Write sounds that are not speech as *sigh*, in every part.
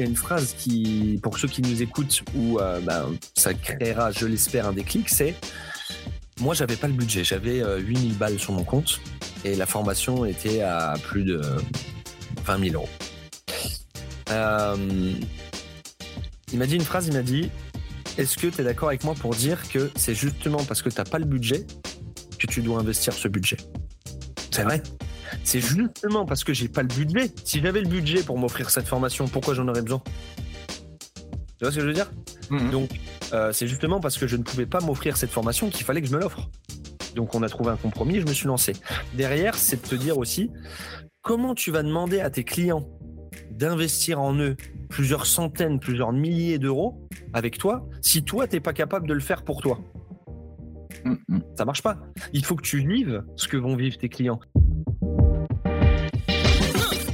y a une phrase qui, pour ceux qui nous écoutent, où euh, ben, ça créera, je l'espère, un déclic, c'est moi, j'avais pas le budget. J'avais 8000 balles sur mon compte et la formation était à plus de 20 000 euros. il m'a dit une phrase, il m'a dit Est-ce que tu es d'accord avec moi pour dire que c'est justement parce que tu n'as pas le budget que tu dois investir ce budget? C'est vrai c'est justement parce que j'ai pas le budget. Si j'avais le budget pour m'offrir cette formation, pourquoi j'en aurais besoin? Tu vois ce que je veux dire? Mhm. Donc, euh, c'est justement parce que je ne pouvais pas m'offrir cette formation qu'il fallait que je me l'offre. Donc, on a trouvé un compromis et je me suis lancé. Derrière, c'est de te dire aussi comment tu vas demander à tes clients d'investir en eux plusieurs centaines, plusieurs milliers d'euros avec toi si toi, tu n'es pas capable de le faire pour toi? Mhm. Ça marche pas. Il faut que tu vives ce que vont vivre tes clients.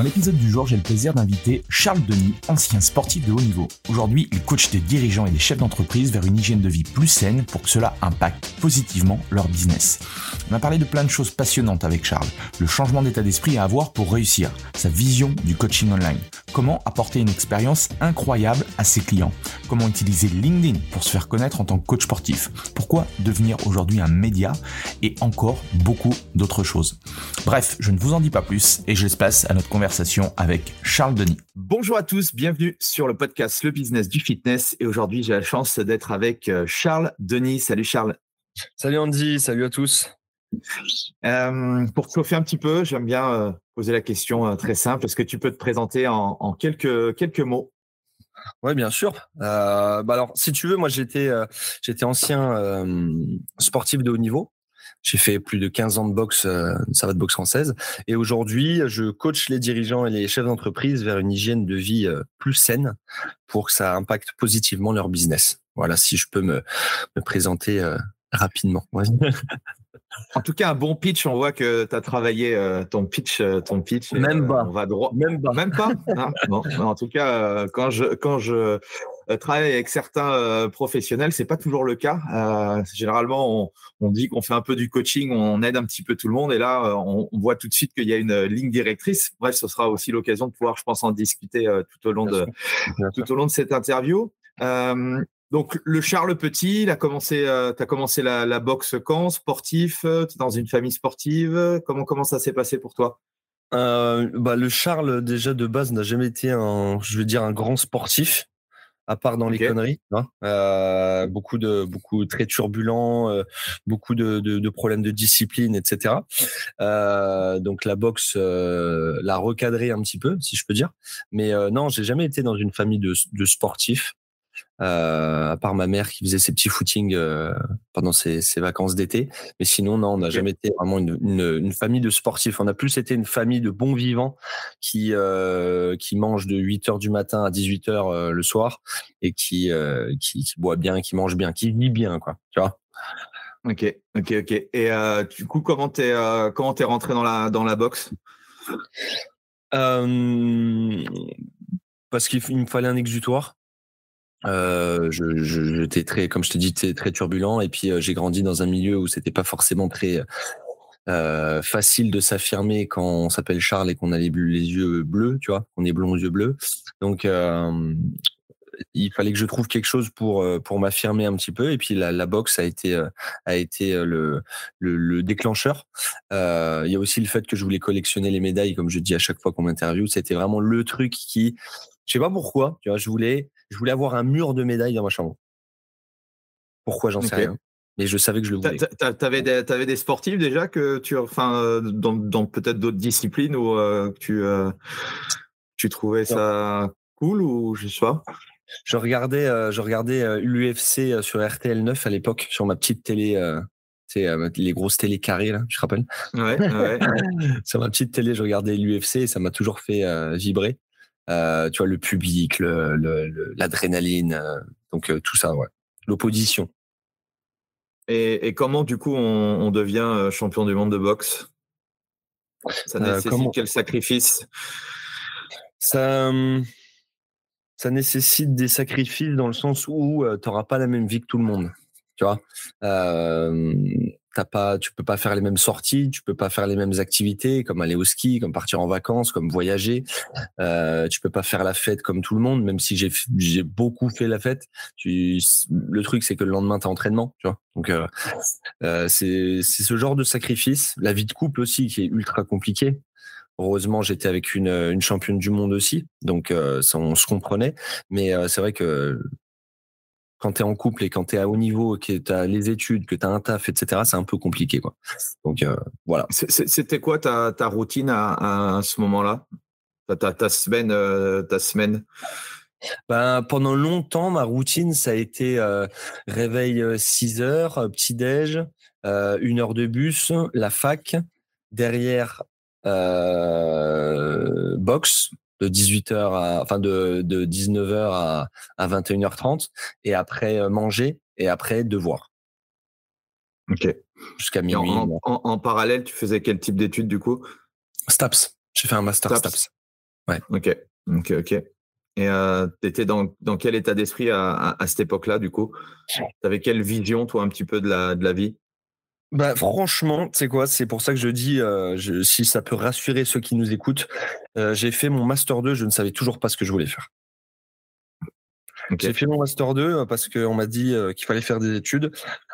Dans l'épisode du jour, j'ai le plaisir d'inviter Charles Denis, ancien sportif de haut niveau. Aujourd'hui, il coach des dirigeants et des chefs d'entreprise vers une hygiène de vie plus saine pour que cela impacte positivement leur business. On a parlé de plein de choses passionnantes avec Charles. Le changement d'état d'esprit à avoir pour réussir, sa vision du coaching online, comment apporter une expérience incroyable à ses clients, comment utiliser LinkedIn pour se faire connaître en tant que coach sportif, pourquoi devenir aujourd'hui un média et encore beaucoup d'autres choses. Bref, je ne vous en dis pas plus et je laisse place à notre conversation avec Charles Denis. Bonjour à tous, bienvenue sur le podcast Le Business du Fitness. Et aujourd'hui, j'ai la chance d'être avec euh, Charles Denis. Salut Charles. Salut Andy, salut à tous. Euh, pour te chauffer un petit peu, j'aime bien euh, poser la question très simple. Est-ce que tu peux te présenter en, quelques, quelques mots? Oui, bien sûr. bah alors, si tu veux, moi, j'étais, j'étais ancien sportif de haut niveau. J'ai fait plus de 15 ans de boxe, euh, ça va de boxe française. Et aujourd'hui, je coach les dirigeants et les chefs d'entreprise vers une hygiène de vie euh, plus saine pour que ça impacte positivement leur business. Voilà, si je peux me, me présenter euh, rapidement. *laughs* En tout cas, un bon pitch. On voit que tu as travaillé ton pitch, ton pitch. Même pas. On va droit. Même pas. Même pas. *laughs* Ah, en tout cas, quand je quand je travailler avec certains euh, professionnels, c'est pas toujours le cas. Euh, généralement, on, dit qu'on fait un peu du coaching, on aide un petit peu tout le monde, et là, on, voit tout de suite qu'il y a une ligne directrice. Bref, ce sera aussi l'occasion de pouvoir, je pense, en discuter tout au long de tout au long de cette interview. donc, le Charles Petit, il a commencé, tu as commencé la, boxe quand? Sportif Tu es dans une famille sportive Comment, comment ça s'est passé pour toi? Bah, Le Charles, déjà de base, n'a jamais été un, je veux dire, un grand sportif à part dans les conneries. Hein. Euh, beaucoup de beaucoup très turbulents, euh, beaucoup de, de, problèmes de discipline, etc. Euh, donc la boxe l'a recadré un petit peu, si je peux dire. Mais non, j'ai jamais été dans une famille de, de sportifs. Euh, à part ma mère qui faisait ses petits footings euh, pendant ses, vacances d'été. Mais sinon, non, on n'a jamais été vraiment une, une, famille de sportifs. On a plus été une famille de bons vivants qui, euh, qui mangent de 8 heures du matin à 18 heures le soir et qui, qui, qui, boit bien, qui mange bien, qui vit bien, quoi. Tu vois Ok, ok, ok. Et du coup, comment t'es comment es rentré dans la dans la boxe? Parce qu'il me fallait un exutoire. Euh, je, j'étais très, comme je te dis, très, turbulent. Et puis euh, j'ai grandi dans un milieu où c'était pas forcément très euh, facile de s'affirmer quand on s'appelle Charles et qu'on a les, yeux bleus, tu vois, qu'on est blond aux yeux bleus. Donc il fallait que je trouve quelque chose pour pour m'affirmer un petit peu. Et puis la, la boxe a été a été le, le déclencheur. il y a aussi le fait que je voulais collectionner les médailles, comme je dis à chaque fois qu'on m'interviewe. C'était vraiment le truc qui Je sais pas pourquoi. Tu vois, je voulais, je voulais avoir un mur de médailles dans ma chambre. Pourquoi j'en sais rien. Mais je savais que je le voulais. T'avais des, avais des sportifs déjà que tu, enfin, dans, dans peut-être d'autres disciplines où tu, tu trouvais ça cool ou je sais pas? Je regardais, je regardais l'UFC sur RTL 9 à l'époque sur ma petite télé c'est les grosses télé carrées là, je te rappelle. Ouais, ouais. *laughs* sur ma petite télé, je regardais l'UFC et ça m'a toujours fait vibrer. Tu vois le public, l'adrénaline, le, donc tout ça, ouais. L'opposition. Et, comment du coup on, devient champion du monde de boxe? Ça nécessite quel sacrifice? Ça ça nécessite des sacrifices dans le sens où tu n'auras pas la même vie que tout le monde. Tu vois, euh, t'as pas, tu peux pas faire les mêmes sorties, tu peux pas faire les mêmes activités, comme aller au ski, comme partir en vacances, comme voyager. Euh, tu peux pas faire la fête comme tout le monde, même si j'ai j'ai beaucoup fait la fête. Tu, le truc c'est que le lendemain t'as entraînement, tu vois. Donc euh, euh, c'est c'est ce genre de sacrifice. La vie de couple aussi qui est ultra compliquée. Heureusement, j'étais avec une, une championne du monde aussi, donc euh, ça, on se comprenait. Mais euh, c'est vrai que quand tu es en couple et quand tu es à haut niveau, que tu as les études, que tu as un taf, etc., c'est un peu compliqué. Quoi. Donc euh, voilà. C'était quoi ta, ta routine à, à ce moment-là? Ta, ta, semaine, euh, ta semaine? Ben, pendant longtemps, ma routine, ça a été euh, réveil 6 heures, petit-déj, une heure de bus, la fac, derrière boxe, de 18h à, enfin de, de 19h à, à 21h30 et après euh, manger et après devoir. Ok. Jusqu'à minuit. En, parallèle, tu faisais quel type d'études du coup? STAPS. J'ai fait un master STAPS. Ouais. Ok. Ok. Ok. Et euh, tu étais dans, dans, quel état d'esprit à, à, cette époque-là, du coup? Tu avais quelle vision, toi, un petit peu de la, de la vie? Bah franchement, c'est quoi C'est pour ça que je dis, euh, je, si ça peut rassurer ceux qui nous écoutent, euh, j'ai fait mon master 2, je ne savais toujours pas ce que je voulais faire. J'ai fait mon master 2 euh, parce qu'on m'a dit qu'il fallait faire des études.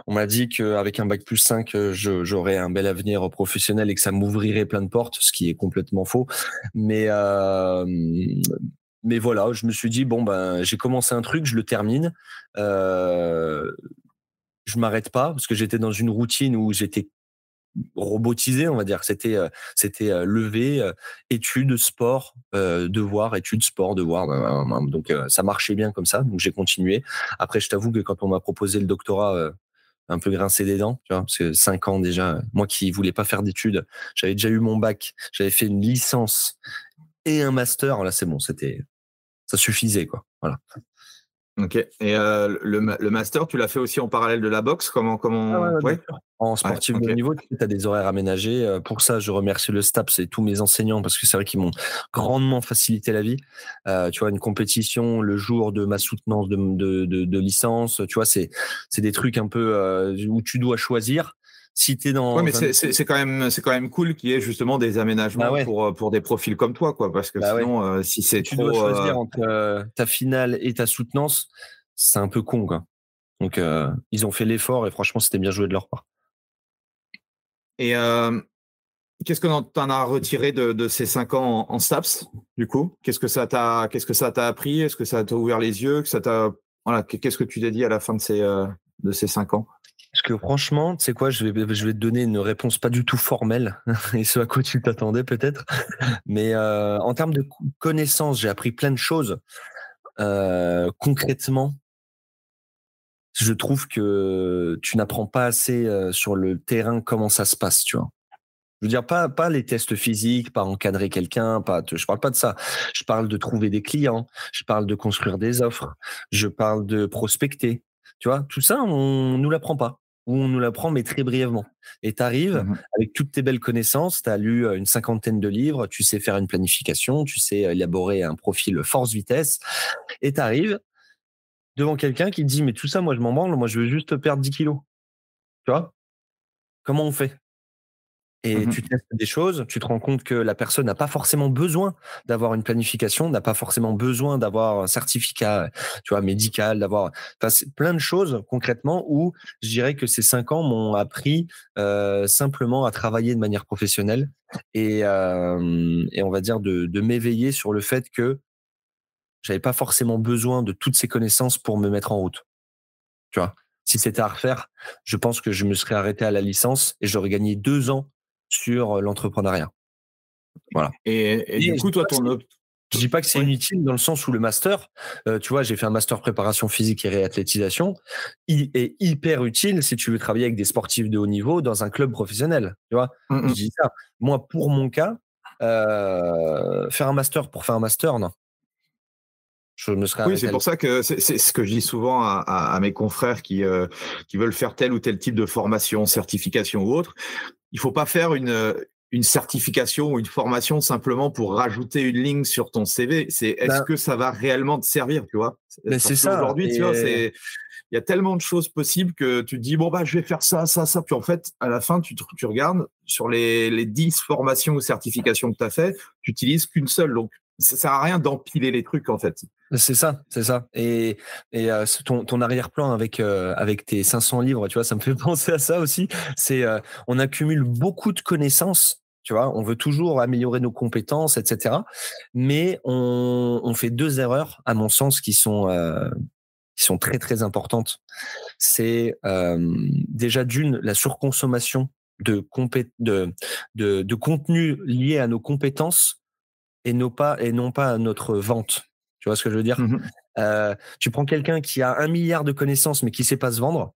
On m'a dit qu'avec un bac plus 5, j'aurais un bel avenir professionnel et que ça m'ouvrirait plein de portes, ce qui est complètement faux. Mais mais voilà, je me suis dit bon ben j'ai commencé un truc, je le termine. Euh, je m'arrête pas parce que j'étais dans une routine où j'étais robotisé, on va dire. C'était euh, c'était euh, lever, euh, études, sport, devoir, études, sport, devoir. Donc ça marchait bien comme ça. Donc j'ai continué. Après, je t'avoue que quand on m'a proposé le doctorat, un peu grincé des dents, tu vois, parce que cinq ans déjà. Moi qui voulais pas faire d'études, j'avais déjà eu mon bac, j'avais fait une licence et un master. Là, c'est bon, c'était ça suffisait quoi. Voilà. Ok. Et euh, le, le, master, tu l'as fait aussi en parallèle de la boxe? Comment, comment... Ah ouais, En sportif de niveau, tu as des horaires aménagés. Euh, pour ça, je remercie le STAPS et tous mes enseignants parce que c'est vrai qu'ils m'ont grandement facilité la vie. Euh, tu vois, une compétition le jour de ma soutenance de, de, de, de licence, tu vois, c'est des trucs un peu euh, où tu dois choisir si tu es dans. Ouais, mais c'est quand même c'est quand même cool qu'il y ait justement des aménagements bah pour pour des profils comme toi, quoi, parce que bah sinon, euh, si c'est tu dois choisir euh, entre euh, ta finale et ta soutenance, c'est un peu con, quoi. Donc ils ont fait l'effort et franchement, c'était bien joué de leur part. Et qu'est-ce que tu en as retiré de, de ces cinq ans en, en STAPS, du coup? Qu'est-ce que ça t'a qu'est-ce que ça t'a appris? Est-ce que ça t'a ouvert les yeux? Que ça t'a voilà Qu'est-ce que tu t'es dit à la fin de ces de ces cinq ans? Parce que franchement, tu sais quoi, je vais, te donner une réponse pas du tout formelle, *laughs* et ce à quoi tu t'attendais peut-être. Mais euh, en termes de connaissances, j'ai appris plein de choses. Euh, concrètement, je trouve que tu n'apprends pas assez euh, sur le terrain comment ça se passe, tu vois. Je veux dire, pas, les tests physiques, pas encadrer quelqu'un, pas, je parle pas de ça. Je parle de trouver des clients, je parle de construire des offres, je parle de prospecter. Tu vois, tout ça, on nous l'apprend pas où on nous l'apprend, mais très brièvement. Et tu arrives mmh avec toutes tes belles connaissances, tu as lu une cinquantaine de livres, tu sais faire une planification, tu sais élaborer un profil force-vitesse, et tu arrives devant quelqu'un qui te dit, mais tout ça, moi, je m'en branle, moi, je veux juste perdre 10 kilos. Tu vois? Comment on fait? Et mmh tu testes des choses, tu te rends compte que la personne n'a pas forcément besoin d'avoir une planification, n'a pas forcément besoin d'avoir un certificat, tu vois, médical, d'avoir, enfin, plein de choses concrètement où je dirais que ces cinq ans m'ont appris euh, simplement à travailler de manière professionnelle et, euh, et on va dire de, de m'éveiller sur le fait que j'avais pas forcément besoin de toutes ces connaissances pour me mettre en route. Tu vois, si c'était à refaire, je pense que je me serais arrêté à la licence et j'aurais gagné deux ans sur l'entrepreneuriat. Voilà. Et, du coup, toi, ton, je dis pas que c'est inutile dans le sens où le master, euh, tu vois, j'ai fait un master préparation physique et réathlétisation, il est hyper utile si tu veux travailler avec des sportifs de haut niveau dans un club professionnel. Tu vois, mmh, je dis ça. Moi, pour mon cas, euh, faire un master pour faire un master, non. Je me serais oui, c'est pour ça que c'est ce que je dis souvent à, mes confrères qui, euh, qui veulent faire tel ou tel type de formation, certification ou autre. Il faut pas faire une, une certification ou une formation simplement pour rajouter une ligne sur ton CV. C'est est-ce ben que ça va réellement te servir, tu vois? Mais c'est ça. Aujourd'hui, tu vois, c'est il y a tellement de choses possibles que tu te dis bon bah je vais faire ça, ça, ça. Puis en fait, à la fin, tu, tu regardes sur les, les 10 formations ou certifications que tu as fait, tu utilises qu'une seule. Donc ça sert à rien d'empiler les trucs en fait. C'est ça, c'est ça. Et, et euh, ton, arrière-plan avec tes 500 livres, tu vois, ça me fait *laughs* penser à ça aussi. C'est on accumule beaucoup de connaissances, tu vois. On veut toujours améliorer nos compétences, etc. Mais on, fait deux erreurs, à mon sens, qui sont très très importantes. C'est déjà d'une la surconsommation de, de, de, contenu lié à nos compétences et non pas à notre vente. Tu vois ce que je veux dire? Mmh euh, Tu prends quelqu'un qui a un milliard de connaissances mais qui sait pas se vendre,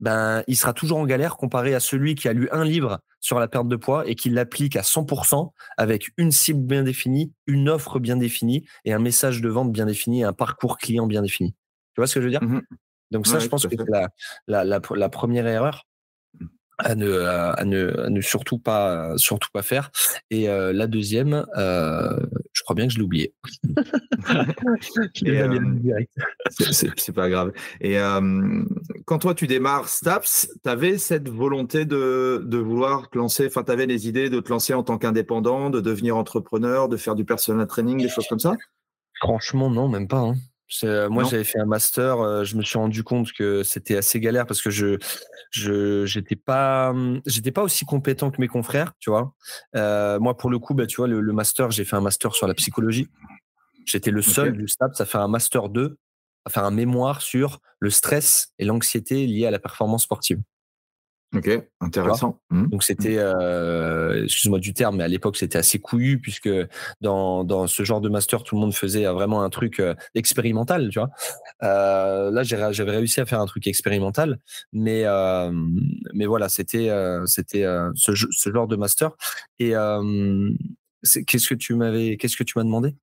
ben il sera toujours en galère comparé à celui qui a lu un livre sur la perte de poids et qui l'applique à 100% avec une cible bien définie, une offre bien définie et un message de vente bien défini, un parcours client bien défini. Tu vois ce que je veux dire? Mmh Donc ça, je pense que c'est la, la, la, première erreur à ne, à ne, à ne surtout pas surtout pas faire. Et euh, la deuxième euh, je crois bien que je l'ai oublié *laughs* c'est pas grave. Et euh, quand toi tu démarres Staps tu avais cette volonté de, de vouloir te lancer enfin tu avais des idées de te lancer en tant qu'indépendant de devenir entrepreneur de faire du personal training des choses comme ça? Franchement non même pas hein. Euh, moi, j'avais fait un master. Euh, je me suis rendu compte que c'était assez galère parce que je, je, j'étais pas, hum, j'étais pas aussi compétent que mes confrères, tu vois. Euh, moi, pour le coup, bah, tu vois, le, master, j'ai fait un master sur la psychologie. J'étais le seul du STAP ça fait un master 2 à faire un mémoire sur le stress et l'anxiété liés à la performance sportive. Ok, intéressant. Mmh. Donc c'était, mmh. euh, excuse-moi du terme, mais à l'époque c'était assez couillu puisque dans, dans ce genre de master tout le monde faisait vraiment un truc euh, expérimental, tu vois? Euh, là j'avais réussi à faire un truc expérimental, mais euh, mais voilà c'était euh, c'était ce, ce, genre de master. Et qu'est-ce que tu m'avais, qu'est-ce que tu m'as demandé?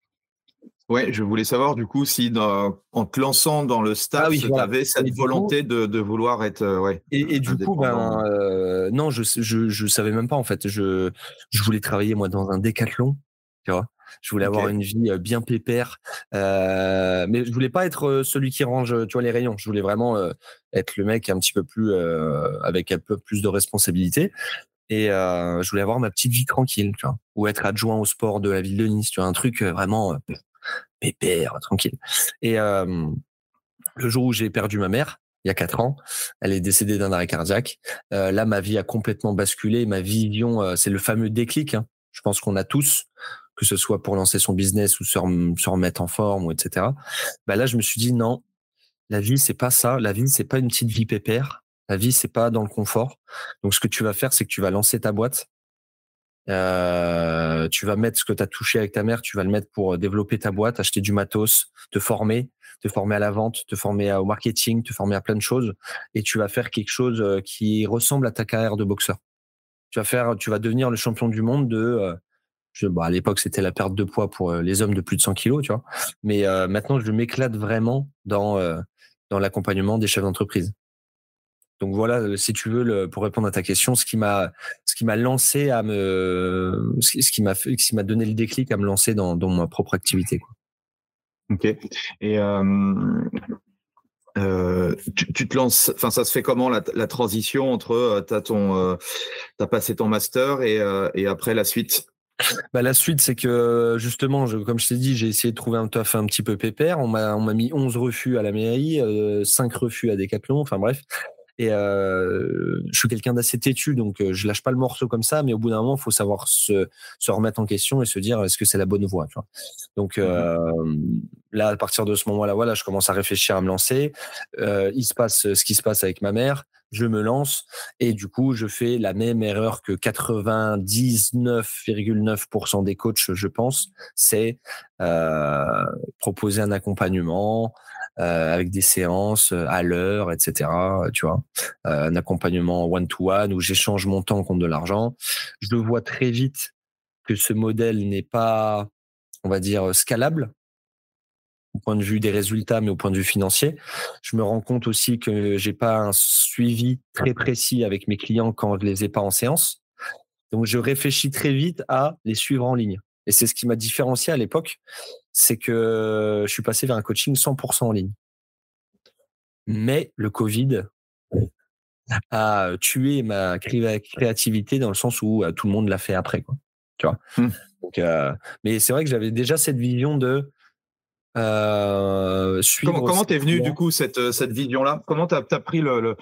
Ouais, je voulais savoir du coup si en te lançant dans le stade, ah tu avais cette volonté de, de, vouloir être. Euh, ouais, et, et du coup, ben, euh, non, je, je, je savais même pas en fait. Je, je voulais travailler moi dans un décathlon, tu vois. Je voulais avoir une vie euh, bien pépère, euh, mais je voulais pas être celui qui range, tu vois, les rayons. Je voulais vraiment être le mec un petit peu plus avec un peu plus de responsabilité. Et euh, je voulais avoir ma petite vie tranquille, tu vois, ou être adjoint au sport de la ville de Nice, tu vois, un truc vraiment pépère, tranquille. Et le jour où j'ai perdu ma mère, il y a quatre ans, elle est décédée d'un arrêt cardiaque. Là, ma vie a complètement basculé. Ma vision, euh, c'est le fameux déclic. Hein. Je pense qu'on a tous, que ce soit pour lancer son business ou se, remettre en forme, etc. Bah là, je me suis dit non, la vie c'est pas ça. La vie c'est pas une petite vie pépère. La vie c'est pas dans le confort. Donc, ce que tu vas faire, c'est que tu vas lancer ta boîte euh, tu vas mettre ce que tu as touché avec ta mère, tu vas le mettre pour développer ta boîte, acheter du matos, te former, te former à la vente, te former au marketing, te former à plein de choses, et tu vas faire quelque chose euh, qui ressemble à ta carrière de boxeur. Tu vas faire, tu vas devenir le champion du monde de euh, à l'époque, c'était la perte de poids pour les hommes de plus de 100 kilos, tu vois. Mais maintenant, je m'éclate vraiment dans dans l'accompagnement des chefs d'entreprise. Donc voilà, si tu veux, pour répondre à ta question, ce qui m'a, ce qui m'a lancé à me, ce qui m'a fait, ce qui m'a donné le déclic à me lancer dans, dans ma propre activité. Quoi. Ok. Et euh, euh, tu, tu, te lances, enfin ça se fait comment la, la transition entre euh, t'as ton, euh, t'as passé ton master et, euh, et après la suite? Bah, la suite, c'est que justement, je, comme je t'ai dit, j'ai essayé de trouver un taf un petit peu pépère. On m'a, on m'a mis 11 refus à la mairie, euh, 5 refus à Decathlon. Enfin bref, Et je suis quelqu'un d'assez têtu, donc je lâche pas le morceau comme ça. Mais au bout d'un moment, il faut savoir se, se remettre en question et se dire est-ce que c'est la bonne voie. Tu vois donc mmh là, à partir de ce moment-là, voilà, je commence à réfléchir à me lancer. il se passe ce qui se passe avec ma mère je me lance et du coup, je fais la même erreur que 99,9% des coachs, je pense, c'est euh, proposer un accompagnement euh, avec des séances à l'heure, etc. Tu vois, euh, un accompagnement one-to-one où j'échange mon temps contre de l'argent. Je vois très vite que ce modèle n'est pas, on va dire, scalable au point de vue des résultats, mais au point de vue financier. Je me rends compte aussi que j'ai pas un suivi très précis avec mes clients quand je les ai pas en séance. Donc, je réfléchis très vite à les suivre en ligne. Et c'est ce qui m'a différencié à l'époque, c'est que je suis passé vers un coaching 100% en ligne. Mais le Covid a tué ma créativité dans le sens où euh, tout le monde l'a fait après, quoi. Tu vois? Mmh. Donc, euh, mais c'est vrai que j'avais déjà cette vision de euh, comment t'es venu du coup cette, euh, cette vision-là? Comment t'as as pris le,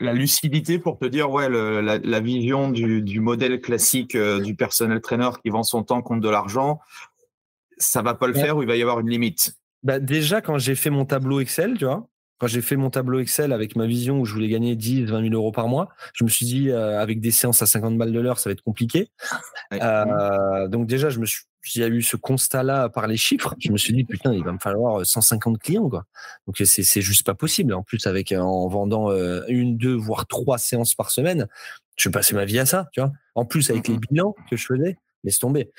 la lucidité pour te dire ouais la, vision du, du, modèle classique euh, du personnel trainer qui vend son temps contre de l'argent, ça va pas le faire ou il va y avoir une limite? Bah déjà quand j'ai fait mon tableau Excel, tu vois, quand j'ai fait mon tableau Excel avec ma vision où je voulais gagner 10, 20 000 euros par mois, je me suis dit, avec des séances à 50 balles de l'heure, ça va être compliqué. Euh, donc déjà, je me suis il y a eu ce constat-là par les chiffres. Je me suis dit, putain, il va me falloir 150 clients, quoi. Donc, c'est, c'est juste pas possible. En plus, avec, en vendant euh, une, deux, voire trois séances par semaine, je vais passer ma vie à ça, tu vois. En plus, avec les mmh bilans que je faisais, laisse tomber.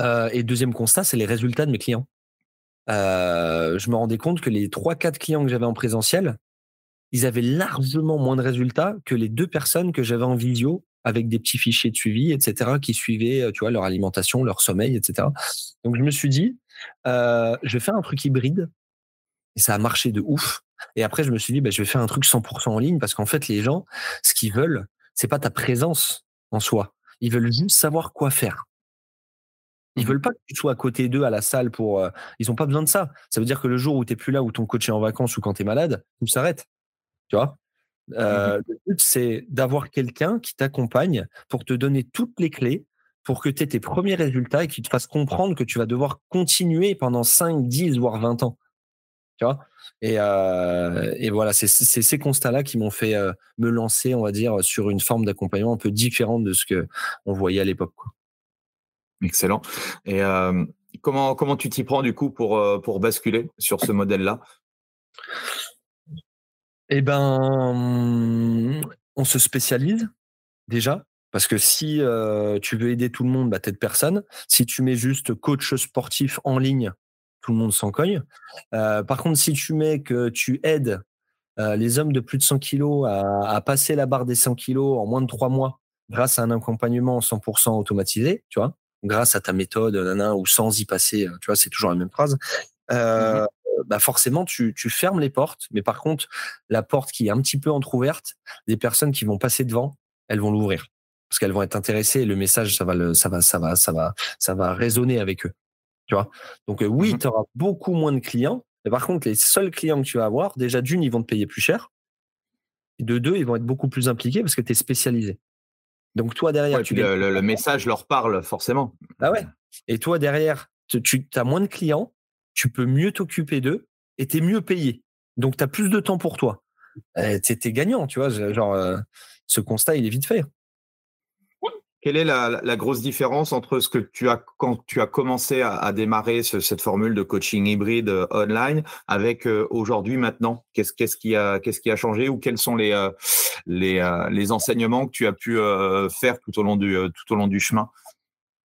Euh, et deuxième constat, c'est les résultats de mes clients. Euh, je me rendais compte que les trois, quatre clients que j'avais en présentiel, ils avaient largement moins de résultats que les deux personnes que j'avais en visio avec des petits fichiers de suivi, etc., qui suivaient, euh, tu vois, leur alimentation, leur sommeil, etc. Donc je me suis dit, euh, je vais faire un truc hybride, et ça a marché de ouf. Et après, je me suis dit, bah, je vais faire un truc 100% en ligne, parce qu'en fait, les gens, ce qu'ils veulent, c'est pas ta présence en soi. Ils veulent juste savoir quoi faire. Ils mmh veulent pas que tu sois à côté d'eux à la salle pour. Euh, ils ont pas besoin de ça. Ça veut dire que le jour où tu es plus là, où ton coach est en vacances ou quand tu es malade, tout s'arrête. Tu vois? Mmh le but, c'est d'avoir quelqu'un qui t'accompagne pour te donner toutes les clés pour que tu aies tes premiers résultats et qui te fasse comprendre que tu vas devoir continuer pendant 5, 10, voire 20 ans. Tu vois? Et, et, voilà, c'est ces constats-là qui m'ont fait me lancer, on va dire, sur une forme d'accompagnement un peu différente de ce que on voyait à l'époque. Excellent. Et comment, comment tu t'y prends du coup pour, pour basculer sur ce modèle-là? Eh ben, on se spécialise déjà. Parce que si tu veux aider tout le monde, bah, t'aides personne. Si tu mets juste coach sportif en ligne, tout le monde s'en cogne. par contre, si tu mets que tu aides les hommes de plus de 100 kilos à, passer la barre des 100 kilos en moins de trois mois grâce à un accompagnement 100% automatisé, tu vois, grâce à ta méthode, ou sans y passer, tu vois, c'est toujours la même phrase. Mmh bah forcément tu, tu, fermes les portes, mais par contre la porte qui est un petit peu entrouverte, des personnes qui vont passer devant, elles vont l'ouvrir parce qu'elles vont être intéressées et le message ça va le, ça va ça va ça va ça va résonner avec eux. Tu vois? Donc oui, mmh tu auras beaucoup moins de clients, mais par contre les seuls clients que tu vas avoir, déjà d'une ils vont te payer plus cher. Et de deux, ils vont être beaucoup plus impliqués parce que tu es spécialisé. Donc toi derrière, tu le, le, *laughs* message leur parle forcément. Ah ouais. Et toi derrière, tu, tu as moins de clients, tu peux mieux t'occuper d'eux et tu es mieux payé. Donc, tu as plus de temps pour toi. Eh, tu es, gagnant, tu vois. Genre, euh, ce constat, il est vite fait. Quelle est la, grosse différence entre ce que tu as quand tu as commencé à, démarrer cette formule de coaching hybride euh, online avec euh, aujourd'hui maintenant? Qu'est-ce qui a changé ou quels sont les enseignements que tu as pu faire tout au long du chemin?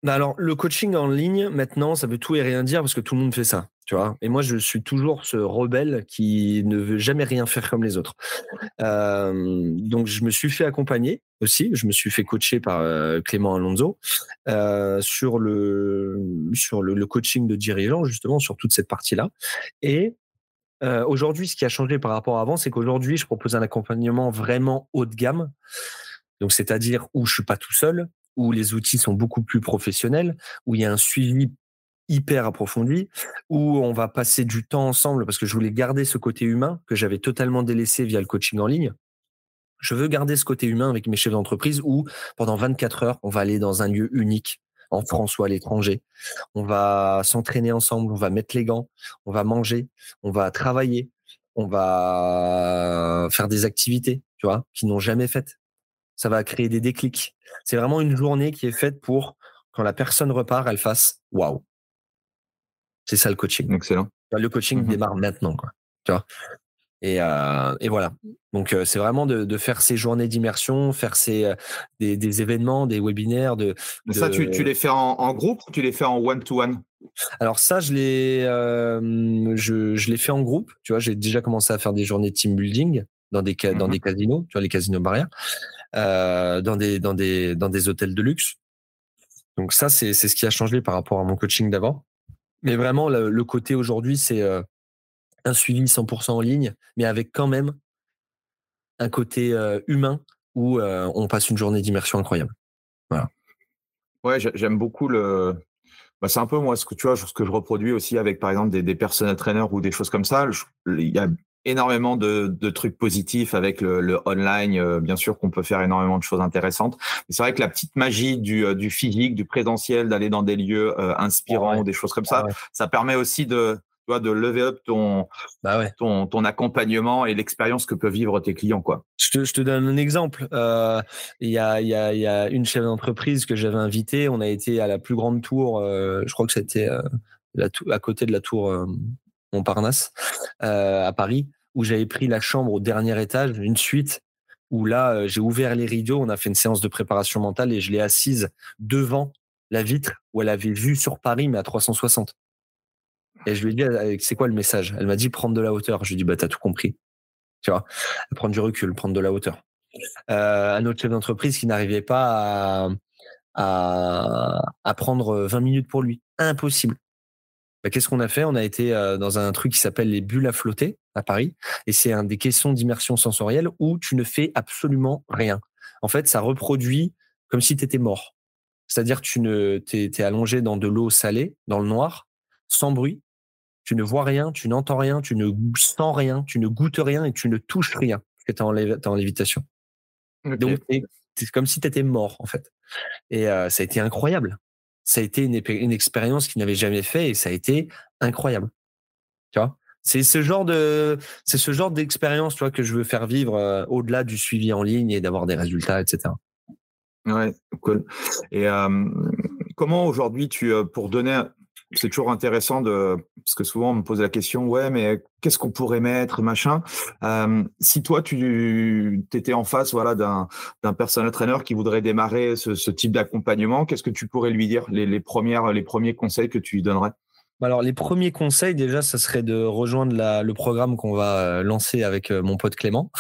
Bah, alors, le coaching en ligne, maintenant, ça veut tout et rien dire parce que tout le monde fait ça. Tu vois et moi, je suis toujours ce rebelle qui ne veut jamais rien faire comme les autres. donc, je me suis fait accompagner aussi. Je me suis fait coacher par euh, Clément Alonso euh, sur le sur le, coaching de dirigeants, justement, sur toute cette partie-là. Et euh, aujourd'hui, ce qui a changé par rapport à avant, c'est qu'aujourd'hui, je propose un accompagnement vraiment haut de gamme. Donc, c'est-à-dire où je suis pas tout seul, où les outils sont beaucoup plus professionnels, où il y a un suivi hyper approfondie où on va passer du temps ensemble parce que je voulais garder ce côté humain que j'avais totalement délaissé via le coaching en ligne. Je veux garder ce côté humain avec mes chefs d'entreprise où pendant 24 heures, on va aller dans un lieu unique en France ou à l'étranger. On va s'entraîner ensemble, on va mettre les gants, on va manger, on va travailler, on va faire des activités, tu vois, qui n'ont jamais faites. Ça va créer des déclics. C'est vraiment une journée qui est faite pour quand la personne repart, elle fasse waouh. C'est ça le coaching. Excellent. Le coaching mmh démarre maintenant, quoi. Tu vois. Et, euh, et, voilà. Donc euh, c'est vraiment de, de, faire ces journées d'immersion, faire ces euh, des, des, événements, des webinaires. De, de... Ça, tu, tu, les fais en, en, groupe ou tu les fais en one to one Alors ça, je les je, je les fais en groupe. Tu vois, j'ai déjà commencé à faire des journées de team building dans des mmh dans des casinos, tu vois les casinos barrières, dans des dans des dans des hôtels de luxe. Donc ça, c'est c'est ce qui a changé par rapport à mon coaching d'avant. Mais vraiment, le, le côté aujourd'hui, c'est un suivi 100% en ligne, mais avec quand même un côté humain où on passe une journée d'immersion incroyable. Voilà. Ouais, j'aime beaucoup le. Bah, c'est un peu moi ce que tu vois, ce que je reproduis aussi avec par exemple des, des personnel trainers ou des choses comme ça. il y a énormément de, de, trucs positifs avec le, le online. bien sûr qu'on peut faire énormément de choses intéressantes. Mais c'est vrai que la petite magie du, du physique, du présentiel, d'aller dans des lieux inspirants, des choses comme ça, ça permet aussi de, de lever up ton, bah ton, ton, accompagnement et l'expérience que peuvent vivre tes clients. Quoi. Je, te, je te donne un exemple. Euh, il y, a, y, a, y, a, une chef d'entreprise que j'avais invitée. On a été à la plus grande tour, euh, je crois que c'était euh, à côté de la tour Montparnasse, à Paris, où j'avais pris la chambre au dernier étage, une suite où là, j'ai ouvert les rideaux, on a fait une séance de préparation mentale et je l'ai assise devant la vitre où elle avait vu sur Paris, mais à 360. Et je lui ai dit, c'est quoi le message? Elle m'a dit prendre de la hauteur. Je lui ai dit, bah, t'as tout compris. Tu vois, prendre du recul, prendre de la hauteur. Euh, un autre chef d'entreprise qui n'arrivait pas à, prendre 20 minutes pour lui. Impossible. Bah, Qu'est-ce qu'on a fait? On a été euh, dans un truc qui s'appelle les bulles à flotter à Paris. Et c'est un des questions d'immersion sensorielle où tu ne fais absolument rien. En fait, ça reproduit comme si tu étais mort. C'est-à-dire tu ne t'es es allongé dans de l'eau salée, dans le noir, sans bruit, tu ne vois rien, tu n'entends rien, tu ne sens rien, tu ne goûtes rien et tu ne touches rien parce que tu es en, lévitation. Donc, c'est comme si tu étais mort, en fait. Et euh, ça a été incroyable. Ça a été une, expérience qu'il n'avait jamais fait et ça a été incroyable. Tu vois? C'est ce genre de c'est ce genre d'expérience tu vois que je veux faire vivre au-delà du suivi en ligne et d'avoir des résultats etc ouais cool. Et comment aujourd'hui tu pour donner c'est toujours intéressant de parce que souvent on me pose la question ouais mais qu'est-ce qu'on pourrait mettre machin euh, si toi tu étais en face voilà d'un d'un personnel trainer qui voudrait démarrer ce, ce type d'accompagnement qu'est-ce que tu pourrais lui dire les, les premières les premiers conseils que tu lui donnerais? Alors les premiers conseils déjà, ça serait de rejoindre la, le programme qu'on va euh, lancer avec euh, mon pote Clément.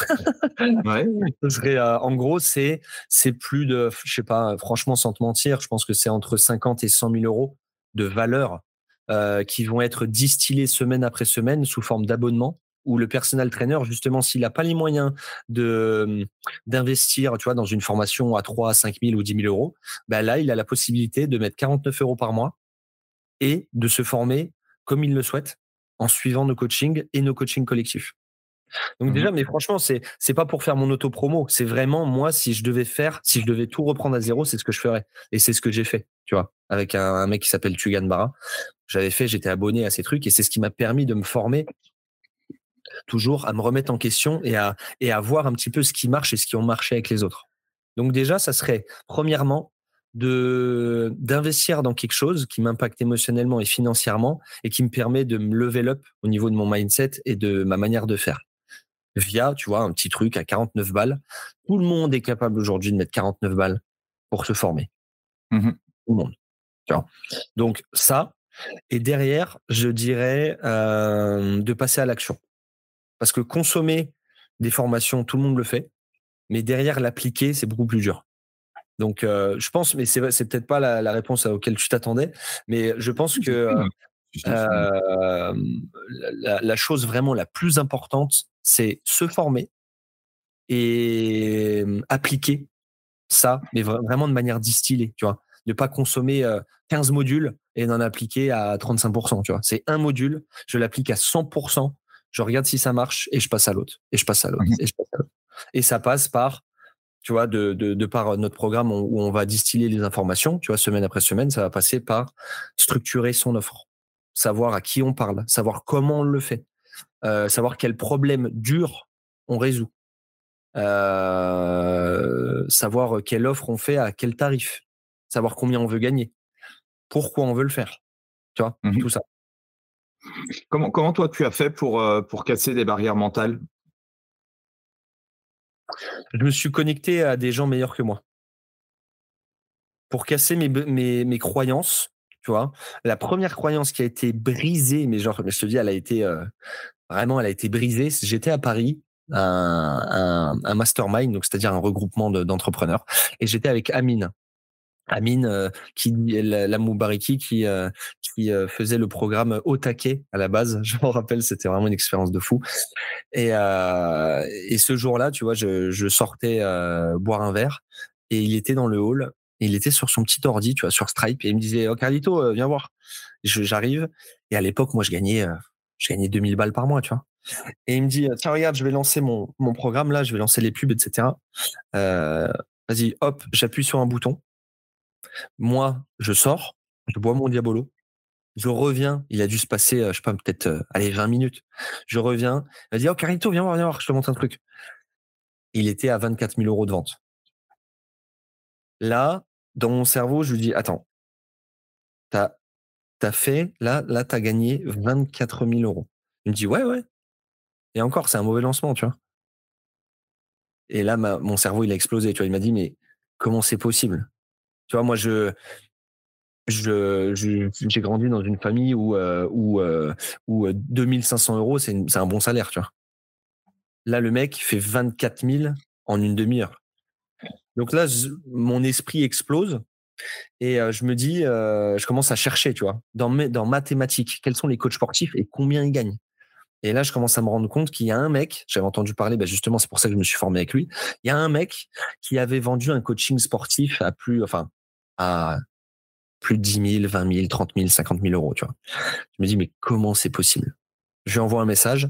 ouais. *laughs* ça serait, en gros, c'est c'est plus de, je sais pas, franchement sans te mentir, je pense que c'est entre 50 et 100 000 euros de valeurs euh, qui vont être distillées semaine après semaine sous forme d'abonnement où le personal trainer, justement, s'il n'a pas les moyens de d'investir, tu vois, dans une formation à 3, 5 000 ou 10 000 euros, ben là, il a la possibilité de mettre 49 euros par mois et de se former comme il le souhaite en suivant nos coachings et nos coachings collectifs. Donc mmh déjà, mais franchement, c'est c'est pas pour faire mon auto promo. C'est vraiment moi, si je devais faire, si je devais tout reprendre à zéro, c'est ce que je ferais. Et c'est ce que j'ai fait, tu vois, avec un, mec qui s'appelle Tugan Barra. J'avais fait, j'étais abonné à ces trucs et c'est ce qui m'a permis de me former toujours à me remettre en question et à et à voir un petit peu ce qui marche et ce qui ont marché avec les autres. Donc déjà, ça serait premièrement de d'investir dans quelque chose qui m'impacte émotionnellement et financièrement et qui me permet de me level up au niveau de mon mindset et de ma manière de faire via, tu vois, un petit truc à 49 balles. Tout le monde est capable aujourd'hui de mettre 49 balles pour se former. Mmh Tout le monde. Tu vois? Donc ça, et derrière, je dirais euh, de passer à l'action. Parce que consommer des formations, tout le monde le fait, mais derrière l'appliquer, c'est beaucoup plus dur. Donc, euh, je pense, mais c'est, c'est peut-être pas la, la réponse à laquelle tu t'attendais, mais je pense que euh, euh, la, la, chose vraiment la plus importante, c'est se former et appliquer ça, mais vraiment de manière distillée, tu vois? Ne pas consommer 15 modules et d'en appliquer à 35%. Tu vois, c'est un module, je l'applique à 100%, je regarde si ça marche et je passe à l'autre et je passe à l'autre mmh et je passe à l'autre. Et ça passe par tu vois, de, de, par notre programme où on va distiller les informations, tu vois, semaine après semaine, ça va passer par structurer son offre, savoir à qui on parle, savoir comment on le fait, euh, savoir quel problème dur on résout, euh, savoir quelle offre on fait à quel tarif, savoir combien on veut gagner, pourquoi on veut le faire, tu vois, mmh tout ça. Comment, comment toi tu as fait pour, euh, pour casser des barrières mentales? Je me suis connecté à des gens meilleurs que moi. Pour casser mes, mes, mes croyances, tu vois. La première croyance qui a été brisée, mais genre, je te dis, elle a été euh, vraiment, elle a été brisée. J'étais à Paris, un, un, mastermind, donc c'est-à-dire un regroupement d'entrepreneurs, et j'étais avec Amine. Amine, euh, qui la, Moubariki, qui euh, qui euh, faisait le programme au taquet à la base. *laughs* Je me rappelle, c'était vraiment une expérience de fou. Et et ce jour-là, tu vois, je, je sortais boire un verre et il était dans le hall. Il était sur son petit ordi, tu vois, sur Stripe, et il me disait, oh Carlito, viens voir. J'arrive, et à l'époque, moi, je gagnais, je gagnais 2000 balles par mois, tu vois. Et il me dit, tiens, regarde, je vais lancer mon, mon programme là, je vais lancer les pubs, etc. Euh, Vas-y, hop, j'appuie sur un bouton. Moi, je sors, je bois mon diabolo, je reviens. Il a dû se passer, je sais pas, peut-être, allez, 20 minutes. Je reviens. Il m'a dit, oh, Carito, viens voir, viens voir, je te montre un truc. Il était à 24 000 euros de vente. Là, dans mon cerveau, je lui dis, attends, t'as as fait, là, là, t'as gagné 24 000 euros. Il me dit, ouais, ouais. Et encore, c'est un mauvais lancement, tu vois. Et là, mon cerveau, il a explosé, tu vois. Il m'a dit, mais comment c'est possible Tu vois, moi, je, je, j'ai grandi dans une famille où, euh, où, euh, où 2500 euh, euros, c'est, un bon salaire, tu vois. Là, le mec fait 24 000 en une demi-heure. Donc là, mon esprit explose et je me dis, je commence à chercher, tu vois, dans, dans mathématiques, quels sont les coachs sportifs et combien ils gagnent? Et là, je commence à me rendre compte qu'il y a un mec, j'avais entendu parler, bah justement, c'est pour ça que je me suis formé avec lui. Il y a un mec qui avait vendu un coaching sportif à plus, enfin, à plus de 10 000, 20 000, 30 000, 50 000 euros, tu vois. Je me dis, mais comment c'est possible? Je lui envoie un message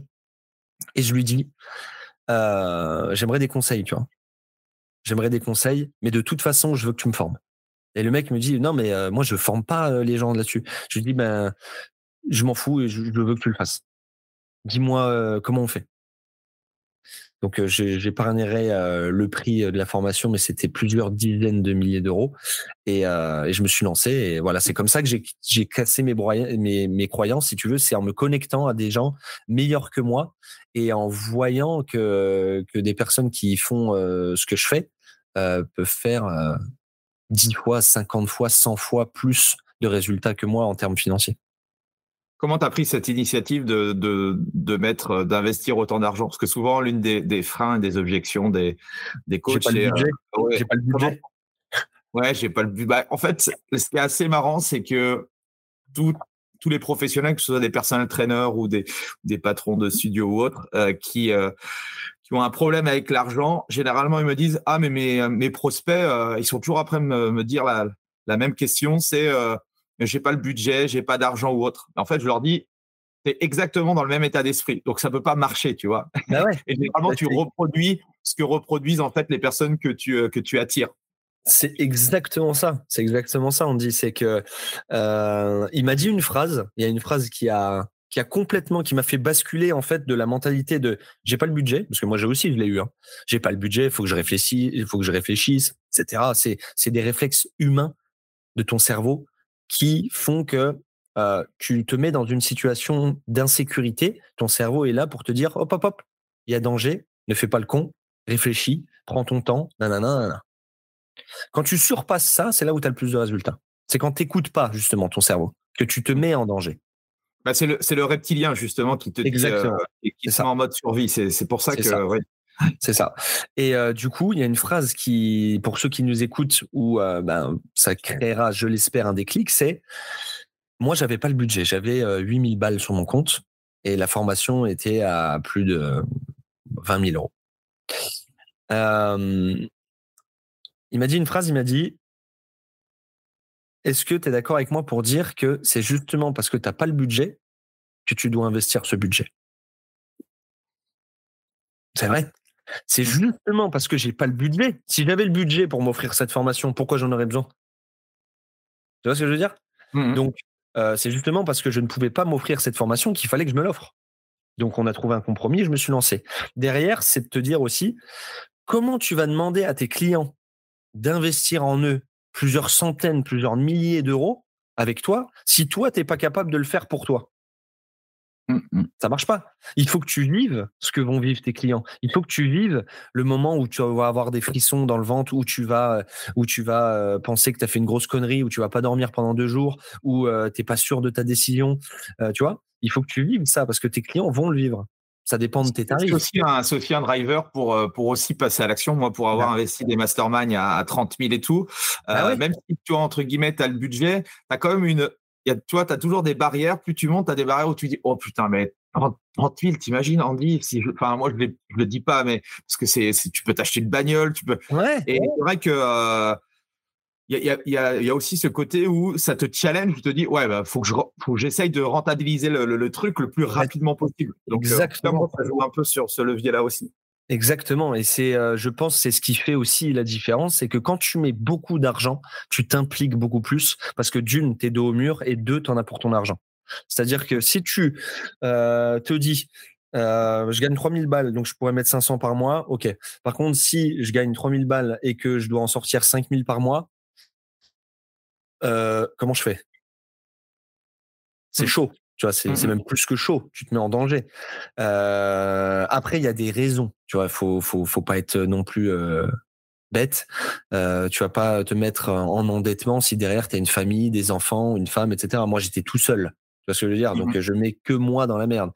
et je lui dis, euh, j'aimerais des conseils, tu vois. J'aimerais des conseils, mais de toute façon, je veux que tu me formes. Et le mec me dit, non, mais euh, moi, je forme pas les gens là-dessus. Je lui dis, ben, je m'en fous et je, veux que tu le fasses. Dis-moi comment on fait. Donc, j'épargnerai le prix de la formation, mais c'était plusieurs dizaines de milliers d'euros. Et, je me suis lancé. Et voilà, c'est comme ça que j'ai cassé mes, mes, mes, croyances, si tu veux. C'est en me connectant à des gens meilleurs que moi et en voyant que, que des personnes qui font ce que je fais peuvent faire 10 fois, 50 fois, 100 fois plus de résultats que moi en termes financiers. Comment tu as pris cette initiative de, de, de mettre, euh, d'investir autant d'argent? Parce que souvent, l'une des, des, freins et des objections des, des coachs, c'est. Euh, j'ai pas le budget. Ouais, j'ai pas le budget. *laughs* Bah, en fait, ce qui est assez marrant, c'est que tous les professionnels, que ce soit des personnels traîneurs ou des, des patrons de studio ou autres, euh, qui, qui ont un problème avec l'argent, généralement, ils me disent Ah, mais mes, mes prospects, ils sont toujours après me, me dire la, la même question c'est j'ai pas le budget, j'ai pas d'argent ou autre. En fait, je leur dis, c'est exactement dans le même état d'esprit. Donc, ça peut pas marcher, tu vois. Bah *laughs* Et généralement, bah, tu reproduis ce que reproduisent en fait les personnes que tu, euh, que tu attires. C'est exactement ça. C'est exactement ça. On dit, c'est que euh, il m'a dit une phrase. Il y a une phrase qui a qui a complètement, qui m'a fait basculer en fait de la mentalité de j'ai pas le budget parce que moi j'ai aussi je l'ai eu. Hein. J'ai pas le budget, il faut que je réfléchisse, il faut que je réfléchisse, etc. C'est c'est des réflexes humains de ton cerveau qui font que euh, tu te mets dans une situation d'insécurité. Ton cerveau est là pour te dire hop, hop, hop, il y a danger, ne fais pas le con, réfléchis, prends ton temps, nanana, Quand tu surpasses ça, c'est là où tu as le plus de résultats. C'est quand tu n'écoutes pas justement ton cerveau, que tu te mets en danger. Bah c'est le, le, reptilien justement qui te dit, euh, qui se met en mode survie. C'est pour ça que c'est ça. Et euh, du coup, il y a une phrase qui, pour ceux qui nous écoutent, où euh, ben, ça créera, je l'espère, un déclic, c'est moi, j'avais pas le budget. J'avais 8000 euh, balles sur mon compte et la formation était à plus de 20 000 euros. il m'a dit une phrase, il m'a dit est-ce que tu es d'accord avec moi pour dire que c'est justement parce que tu n'as pas le budget que tu dois investir ce budget? C'est vrai. C'est justement parce que j'ai pas le budget. Si j'avais le budget pour m'offrir cette formation, pourquoi j'en aurais besoin? Tu vois ce que je veux dire? Mmh Donc, euh, c'est justement parce que je ne pouvais pas m'offrir cette formation qu'il fallait que je me l'offre. Donc, on a trouvé un compromis, je me suis lancé. Derrière, c'est de te dire aussi comment tu vas demander à tes clients d'investir en eux plusieurs centaines, plusieurs milliers d'euros avec toi si toi, tu n'es pas capable de le faire pour toi? Mmh, mmh. Ça marche pas. Il faut que tu vives ce que vont vivre tes clients. Il faut que tu vives le moment où tu vas avoir des frissons dans le ventre, où tu vas, où tu vas euh, penser que tu as fait une grosse connerie, où tu vas pas dormir pendant deux jours, où euh, tu n'es pas sûr de ta décision. Euh, tu vois, il faut que tu vives ça parce que tes clients vont le vivre. Ça dépend de tes tarifs. C'est aussi un, driver pour, pour aussi passer à l'action. Moi, pour avoir investi des masterminds à, 30 000 et tout, ah même si tu as, entre guillemets, tu as le budget, tu as quand même une, y a, tu vois, tu as toujours des barrières. Plus tu montes, tu as des barrières où tu dis, oh putain, mais 30 000, t'imagines, Andy si Enfin, moi, je ne le dis pas, mais parce que c'est, tu peux t'acheter une bagnole, tu peux. Ouais. Et c'est vrai que. Euh, il y, a, y, a, y, a, aussi ce côté où ça te challenge, tu te dis, ouais, bah, faut que je, faut que j'essaye de rentabiliser le, le, truc le plus rapidement possible. Donc, euh, Exactement. ça joue un peu sur ce levier-là aussi. Exactement. Et c'est, euh, je pense, c'est ce qui fait aussi la différence, c'est que quand tu mets beaucoup d'argent, tu t'impliques beaucoup plus parce que d'une, t'es dos au mur et deux, t'en as pour ton argent. C'est-à-dire que si tu euh, te dis, euh, je gagne 3000 balles, donc je pourrais mettre 500 par mois, ok. Par contre, si je gagne 3000 balles et que je dois en sortir 5000 par mois, comment je fais? C'est mmh. chaud. Tu vois, c'est mmh même plus que chaud. Tu te mets en danger. Euh, après, il y a des raisons. Tu vois, faut faut faut pas être non plus euh, bête. Euh, tu vas pas te mettre en endettement si derrière tu as une famille, des enfants, une femme, etc. Moi, j'étais tout seul. Tu vois ce que je veux dire? Donc, mmh je mets que moi dans la merde.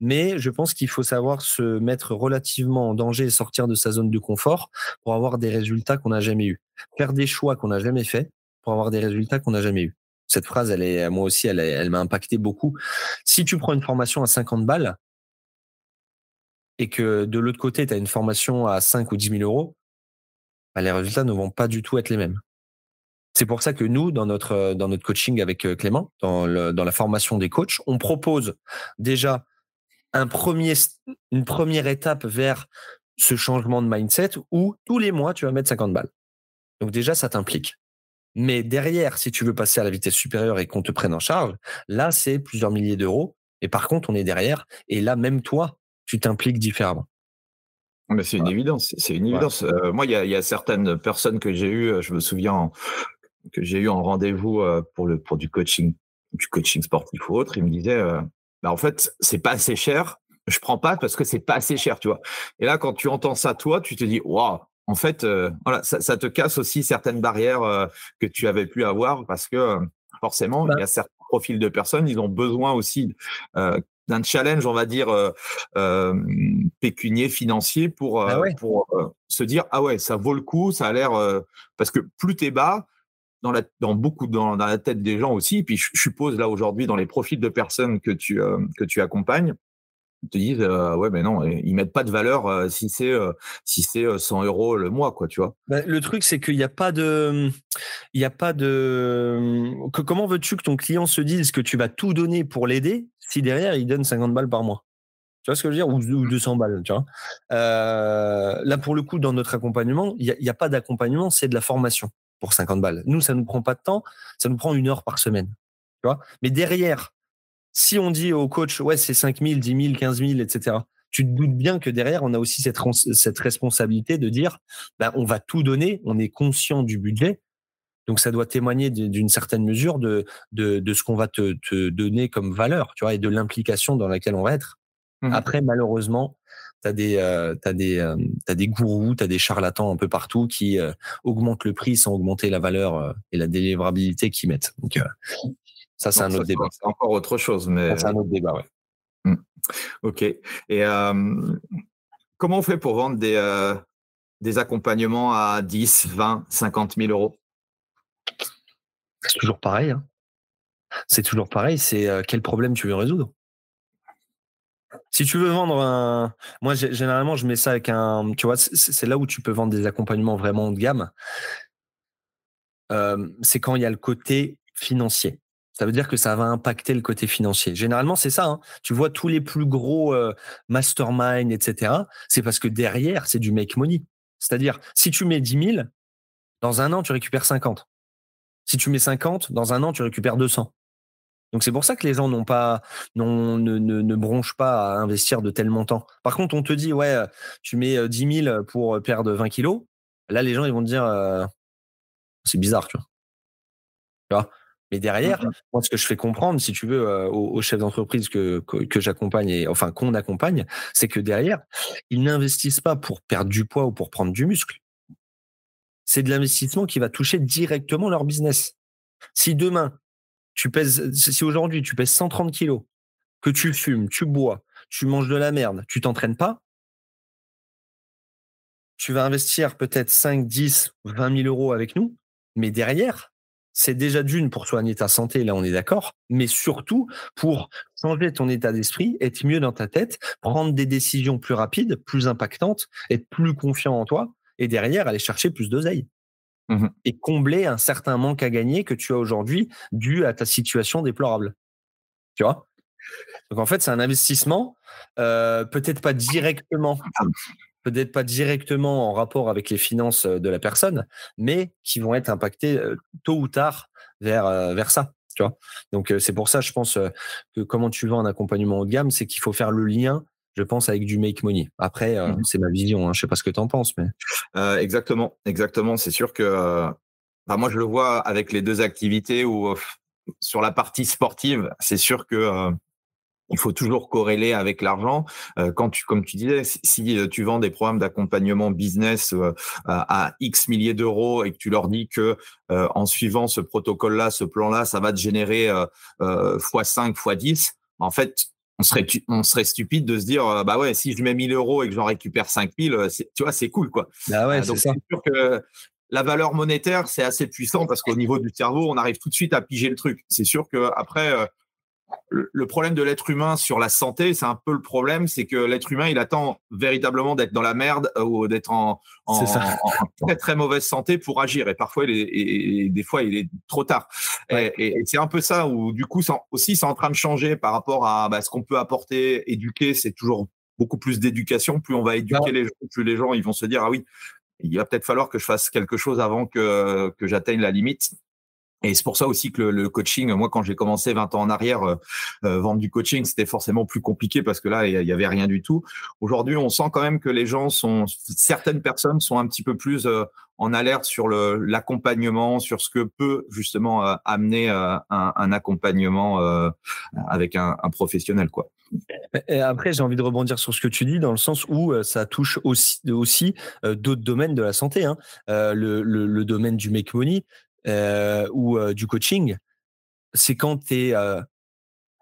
Mais je pense qu'il faut savoir se mettre relativement en danger et sortir de sa zone de confort pour avoir des résultats qu'on n'a jamais eu. Faire des choix qu'on n'a jamais fait pour avoir des résultats qu'on n'a jamais eu cette phrase, elle est, moi aussi, elle, m'a impacté beaucoup. Si tu prends une formation à 50 balles et que de l'autre côté, tu as une formation à 5 ou 10 000 euros, bah, les résultats ne vont pas du tout être les mêmes. C'est pour ça que nous, dans notre, dans notre coaching avec euh, Clément, dans, la formation des coachs, on propose déjà une première étape vers ce changement de mindset où tous les mois, tu vas mettre 50 balles. Donc déjà, ça t'implique. Mais derrière, si tu veux passer à la vitesse supérieure et qu'on te prenne en charge, là, c'est plusieurs milliers d'euros. Et par contre, on est derrière. Et là, même toi, tu t'impliques différemment. Mais c'est une évidence. C'est une évidence. Euh, moi, il y, a, certaines personnes que j'ai eues, je me souviens, que j'ai eu en rendez-vous euh, pour, le, pour du coaching, du coaching sportif ou autre. Ils me disaient, euh, bah, en fait, c'est pas assez cher. Je prends pas parce que c'est pas assez cher, tu vois. Et là, quand tu entends ça, toi, tu te dis, waouh, en fait, euh, voilà, ça, te casse aussi certaines barrières euh, que tu avais pu avoir parce que euh, forcément, il y a bah certains profils de personnes, ils ont besoin aussi d'un challenge, on va dire, pécunier, financier pour, bah pour se dire, ah ouais, ça vaut le coup, ça a l'air... parce que plus tu es bas, dans, la, dans beaucoup dans, dans, la tête des gens aussi, puis je, suppose là aujourd'hui dans les profils de personnes que tu, que tu accompagnes, te disent euh, ouais mais non ils mettent pas de valeur euh, si c'est euh, si c'est 100 euros le mois quoi tu vois. Bah, le truc c'est qu'il n'y a pas de il y a pas de comment veux-tu que ton client se dise que tu vas tout donner pour l'aider si derrière il donne 50 balles par mois? Tu vois ce que je veux dire? Ou, 200 balles tu vois? Là pour le coup dans notre accompagnement il n'y a, a, pas d'accompagnement c'est de la formation pour 50 balles. Nous ça nous prend pas de temps ça nous prend une heure par semaine tu vois? Mais derrière si on dit au coach, ouais, c'est 5 000, 10 000, 15 000, etc., tu te doutes bien que derrière, on a aussi cette, cette responsabilité de dire, ben, on va tout donner, on est conscient du budget. Donc, ça doit témoigner d'une certaine mesure de, de, de ce qu'on va te, te, donner comme valeur, tu vois, et de l'implication dans laquelle on va être. Mmh. Après, malheureusement, tu as des, euh, as des, euh, des gourous, tu as des charlatans un peu partout qui euh, augmentent le prix sans augmenter la valeur et la délivrabilité qu'ils mettent. Donc, ça, c'est un autre débat. C'est encore autre chose, mais. C'est un autre débat, ouais. Mmh. Ok. Et comment on fait pour vendre des, euh, des accompagnements à 10, 20, 50 000 euros? C'est toujours pareil. Hein. C'est toujours pareil. C'est euh, quel problème tu veux résoudre? Si tu veux vendre un. Moi, généralement, je mets ça avec un. Tu vois, c'est là où tu peux vendre des accompagnements vraiment haut de gamme. c'est quand il y a le côté financier. Ça veut dire que ça va impacter le côté financier. Généralement, c'est ça. Hein. Tu vois, tous les plus gros mastermind, etc., c'est parce que derrière, c'est du make money. C'est-à-dire, si tu mets 10 000, dans un an, tu récupères 50. Si tu mets 50, dans un an, tu récupères 200. Donc c'est pour ça que les gens n'ont pas, ne, ne, ne, bronchent pas à investir de tels montants. Par contre, on te dit, ouais, tu mets 10 000 pour perdre 20 kilos. Là, les gens, ils vont te dire, c'est bizarre, tu vois. Tu vois? Mais derrière, mmh moi, ce que je fais comprendre, si tu veux, aux, chefs d'entreprise que, que, j'accompagne, et enfin qu'on accompagne, c'est que derrière, ils n'investissent pas pour perdre du poids ou pour prendre du muscle. C'est de l'investissement qui va toucher directement leur business. Si demain, tu pèses, si aujourd'hui tu pèses 130 kilos, que tu fumes, tu bois, tu manges de la merde, tu t'entraînes pas, tu vas investir peut-être 5, 10, 20 000 euros avec nous, mais derrière, c'est déjà d'une pour soigner ta santé, là on est d'accord, mais surtout pour changer ton état d'esprit, être mieux dans ta tête, prendre des décisions plus rapides, plus impactantes, être plus confiant en toi, et derrière aller chercher plus d'oseille. Mmh et combler un certain manque à gagner que tu as aujourd'hui dû à ta situation déplorable. Tu vois? Donc en fait, c'est un investissement, euh, peut-être pas directement peut-être pas directement en rapport avec les finances de la personne, mais qui vont être impactés tôt ou tard vers, vers ça. Tu vois Donc c'est pour ça, je pense que comment tu vends un accompagnement haut de gamme, c'est qu'il faut faire le lien, je pense, avec du make money. Après, mmh c'est ma vision. Hein, je sais pas ce que tu en penses, mais exactement, exactement. C'est sûr que moi je le vois avec les deux activités où sur la partie sportive, c'est sûr que il faut toujours corréler avec l'argent. Euh, quand tu, comme tu disais, si, euh, tu vends des programmes d'accompagnement business euh, à, X milliers d'euros et que tu leur dis que en suivant ce protocole-là, ce plan-là, ça va te générer x5, x10, en fait, on serait, on serait stupide de se dire, bah ouais, si je mets 1000 euros et que j'en récupère 5000, tu vois, c'est cool, quoi. Bah ouais, c'est sûr que la valeur monétaire, c'est assez puissant parce qu'au niveau du cerveau, on arrive tout de suite à piger le truc. C'est sûr que après, le problème de l'être humain sur la santé, c'est un peu le problème, c'est que l'être humain, il attend véritablement d'être dans la merde ou d'être en, très très mauvaise santé pour agir. Et parfois, il des fois, il est trop tard. Et, c'est un peu ça où, du coup, aussi, c'est en train de changer par rapport à bah, ce qu'on peut apporter, éduquer. C'est toujours beaucoup plus d'éducation. Plus on va éduquer les gens, plus les gens, ils vont se dire ah oui, il va peut-être falloir que je fasse quelque chose avant que, que j'atteigne la limite. Et c'est pour ça aussi que le, coaching, moi, quand j'ai commencé 20 ans en arrière, euh, euh, vendre du coaching, c'était forcément plus compliqué parce que là, il y avait rien du tout. Aujourd'hui, on sent quand même que les gens sont, certaines personnes sont un petit peu plus euh, en alerte sur l'accompagnement, sur ce que peut justement amener un, accompagnement avec un, professionnel, quoi. Après, j'ai envie de rebondir sur ce que tu dis, dans le sens où ça touche aussi, aussi d'autres domaines de la santé. Hein. le, le, domaine du make money, euh, ou euh, du coaching, c'est quand tu es euh,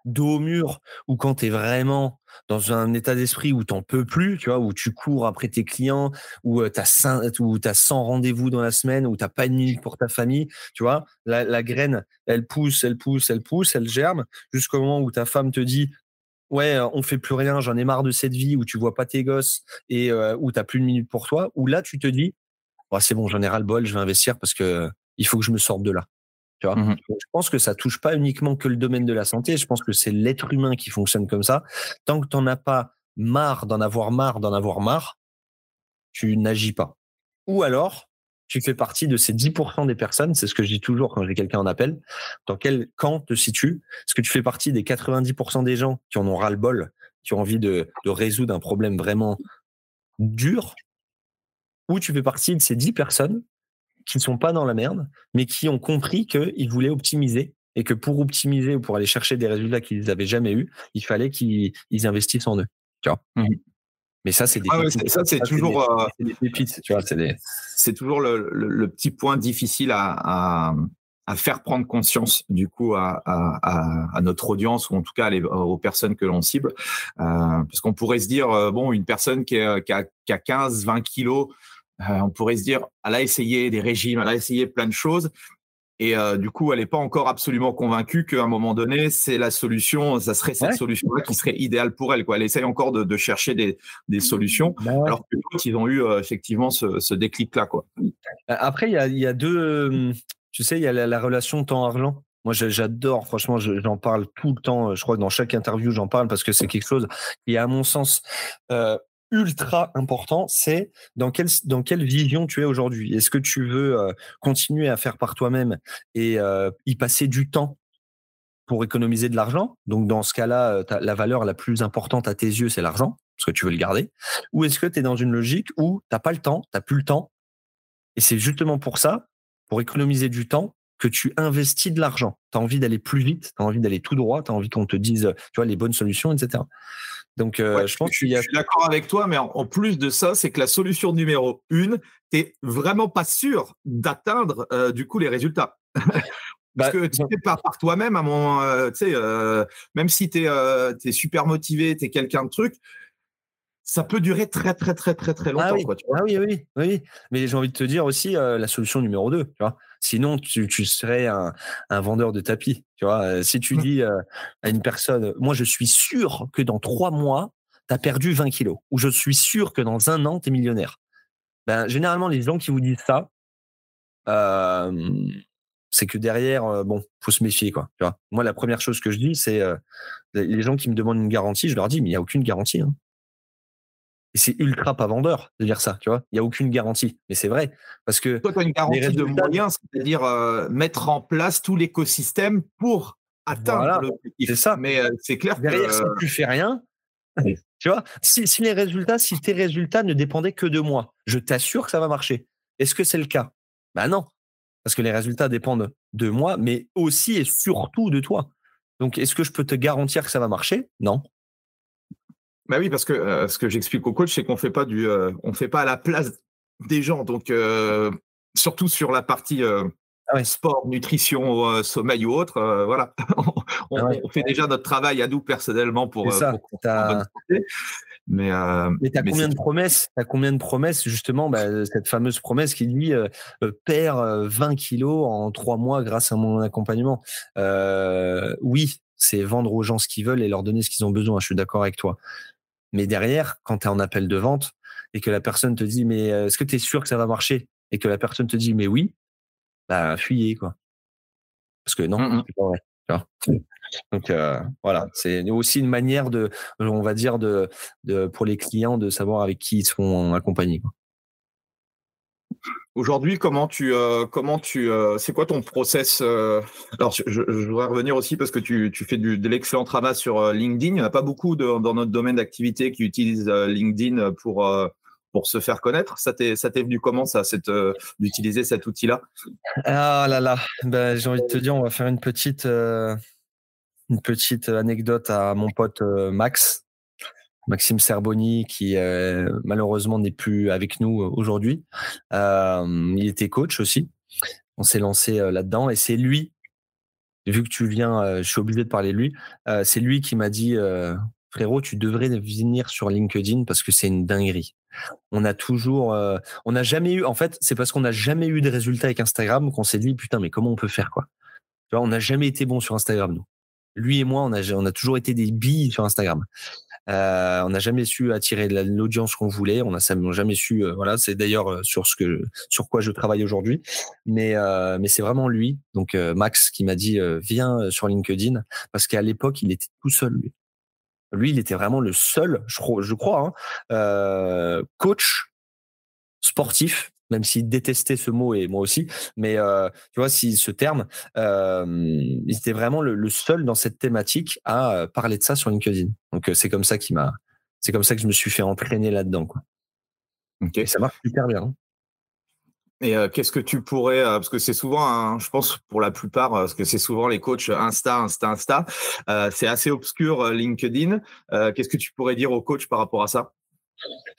dos au mur ou quand tu es vraiment dans un état d'esprit où tu n'en peux plus, tu vois, où tu cours après tes clients, où tu as, 100 rendez-vous dans la semaine, où tu n'as pas une minute pour ta famille, tu vois, la, graine, elle pousse, elle pousse, elle pousse, elle germe, jusqu'au moment où ta femme te dit ouais, on fait plus rien, j'en ai marre de cette vie où tu vois pas tes gosses et où tu n'as plus une minute pour toi, où là tu te dis, oh, c'est bon, j'en ai ras le bol, je vais investir parce que il faut que je me sorte de là. Tu vois mmh je pense que ça touche pas uniquement que le domaine de la santé. Je pense que c'est l'être humain qui fonctionne comme ça. Tant que tu n'en as pas marre d'en avoir marre, d'en avoir marre, tu n'agis pas. Ou alors, tu fais partie de ces 10% des personnes, c'est ce que je dis toujours quand j'ai quelqu'un en appel, dans quel camp te situes? Est-ce que tu fais partie des 90% des gens qui en ont ras-le-bol, qui ont envie de, de résoudre un problème vraiment dur? Ou tu fais partie de ces 10 personnes qui ne sont pas dans la merde, mais qui ont compris qu'ils voulaient optimiser et que pour optimiser ou pour aller chercher des résultats qu'ils n'avaient jamais eu, il fallait qu'ils investissent en eux. Tu vois. Mmh. Mais ça, c'est des ah ça, c'est toujours C'est toujours le, petit point difficile à, à, faire prendre conscience du coup à, à, notre audience ou en tout cas aux personnes que l'on cible, euh, parce qu'on pourrait se dire euh, bon, une personne qui, qui a, qui a 15, 20 kilos euh, on pourrait se dire, elle a essayé des régimes, elle a essayé plein de choses. Et euh, du coup, elle n'est pas encore absolument convaincue qu'à un moment donné, c'est la solution, ça serait cette solution-là qui serait idéale pour elle. Quoi. Elle essaye encore de, chercher des, solutions, bah alors que d'autres, ils ont eu euh, effectivement ce, déclic-là. Quoi. Après, il y a, deux, tu sais, il y a la, relation temps-argent. Moi, j'adore, franchement, j'en parle tout le temps. Je crois que dans chaque interview, j'en parle parce que c'est quelque chose qui, à mon sens, euh, ultra important, c'est dans quelle, dans quelle vision tu es aujourd'hui. Est-ce que tu veux euh, continuer à faire par toi-même et euh, y passer du temps pour économiser de l'argent? Donc, dans ce cas-là, la valeur la plus importante à tes yeux, c'est l'argent, parce que tu veux le garder. Ou est-ce que tu es dans une logique où tu n'as pas le temps, tu n'as plus le temps, et c'est justement pour ça, pour économiser du temps, que tu investis de l'argent. Tu as envie d'aller plus vite, tu as envie d'aller tout droit, tu as envie qu'on te dise tu vois, les bonnes solutions, etc. Donc, euh, je pense qu'il y a... Je suis d'accord avec toi, mais en, plus de ça, c'est que la solution numéro une, tu n'es vraiment pas sûr d'atteindre euh, du coup les résultats. *laughs* Parce bah, que tu sais pas par toi-même, à mon, euh, tu sais, même si tu es, es, super motivé, tu es quelqu'un de truc, ça peut durer très très très très très longtemps. Ah oui, ah oui, oui, oui, Mais j'ai envie de te dire aussi la solution numéro 2, tu vois. Sinon, tu, tu serais un, un, vendeur de tapis, tu vois. Si tu mmh. dis à une personne, moi je suis sûr que dans trois mois, tu as perdu 20 kilos, ou je suis sûr que dans un an, tu es millionnaire. Ben, généralement, les gens qui vous disent ça, c'est que derrière, bon, faut se méfier, quoi. Tu vois Moi, la première chose que je dis, c'est les gens qui me demandent une garantie, je leur dis, mais il n'y a aucune garantie. Hein. Et c'est ultra pas vendeur de dire ça, tu vois? Il n'y a aucune garantie. Mais c'est vrai. Parce que. Toi, tu as une garantie de moyens, c'est-à-dire euh, mettre en place tout l'écosystème pour atteindre l'objectif. C'est ça. Mais euh, c'est clair Derrière, que. si tu fais rien, tu vois, si, si, les résultats, si tes résultats ne dépendaient que de moi, je t'assure que ça va marcher. Est-ce que c'est le cas? Ben non. Parce que les résultats dépendent de moi, mais aussi et surtout de toi. Donc, est-ce que je peux te garantir que ça va marcher? Non. Bah oui, parce que euh, ce que j'explique au coach, c'est qu'on fait pas du, euh, on fait pas à la place des gens. Donc euh, surtout sur la partie ah sport, nutrition, sommeil ou autre, voilà, *laughs* on, ah fait déjà notre travail à nous personnellement pour. ça. mais, mais tu as combien de promesses T'as combien de promesses justement bah, Cette fameuse promesse qui dit perd 20 kilos en trois mois grâce à mon accompagnement. oui, c'est vendre aux gens ce qu'ils veulent et leur donner ce qu'ils ont besoin. Je suis d'accord avec toi. Mais derrière, quand tu es en appel de vente et que la personne te dit, mais euh, est-ce que tu es sûr que ça va marcher? Et que la personne te dit, mais oui, bah, fuyez, quoi. Parce que non, mmh c'est pas vrai. Donc euh, voilà, c'est aussi une manière de, on va dire, de, de, pour les clients de savoir avec qui ils seront accompagnés. Quoi. Aujourd'hui, comment tu, euh, comment tu, euh, c'est quoi ton process euh, Alors, je, voudrais revenir aussi parce que tu, tu fais du, de l'excellent travail sur LinkedIn. Il n'y en a pas beaucoup dans notre domaine d'activité qui utilisent LinkedIn pour pour se faire connaître. Ça t'est, ça t'est venu comment ça, cette, d'utiliser cet outil-là? Ah là là, ben, j'ai envie de te dire, on va faire une petite, une petite anecdote à mon pote Max. Maxime Serboni, qui euh, malheureusement n'est plus avec nous euh, aujourd'hui. Euh, il était coach aussi. On s'est lancé là-dedans et c'est lui, vu que tu viens, je suis obligé de parler de lui, c'est lui qui m'a dit, frérot, tu devrais venir sur LinkedIn parce que c'est une dinguerie. On a toujours, on n'a jamais eu, en fait, c'est parce qu'on n'a jamais eu de résultats avec Instagram qu'on s'est dit, putain, mais comment on peut faire quoi? Tu vois, on n'a jamais été bon sur Instagram, nous. Lui et moi, on a, on a toujours été des billes sur Instagram. Euh, on n'a jamais su attirer l'audience qu'on voulait. On n'a jamais su. Euh, voilà, c'est d'ailleurs euh, sur ce que sur quoi je travaille aujourd'hui. Mais mais c'est vraiment lui, donc Max, qui m'a dit viens sur LinkedIn parce qu'à l'époque il était tout seul lui. Lui, il était vraiment le seul, je, je crois, hein, coach sportif même s'il détestait ce mot et moi aussi. Mais euh, tu vois, si ce terme, euh, il était vraiment le, seul dans cette thématique à euh, parler de ça sur LinkedIn. Donc c'est comme ça qui m'a, c'est comme ça que je me suis fait entraîner là-dedans. Quoi. Ok, ça marche super bien. Hein. Et qu'est-ce que tu pourrais, parce que c'est souvent, je pense pour la plupart, parce que c'est souvent les coachs Insta, Insta, Insta, c'est assez obscur LinkedIn. qu'est-ce que tu pourrais dire aux coachs par rapport à ça?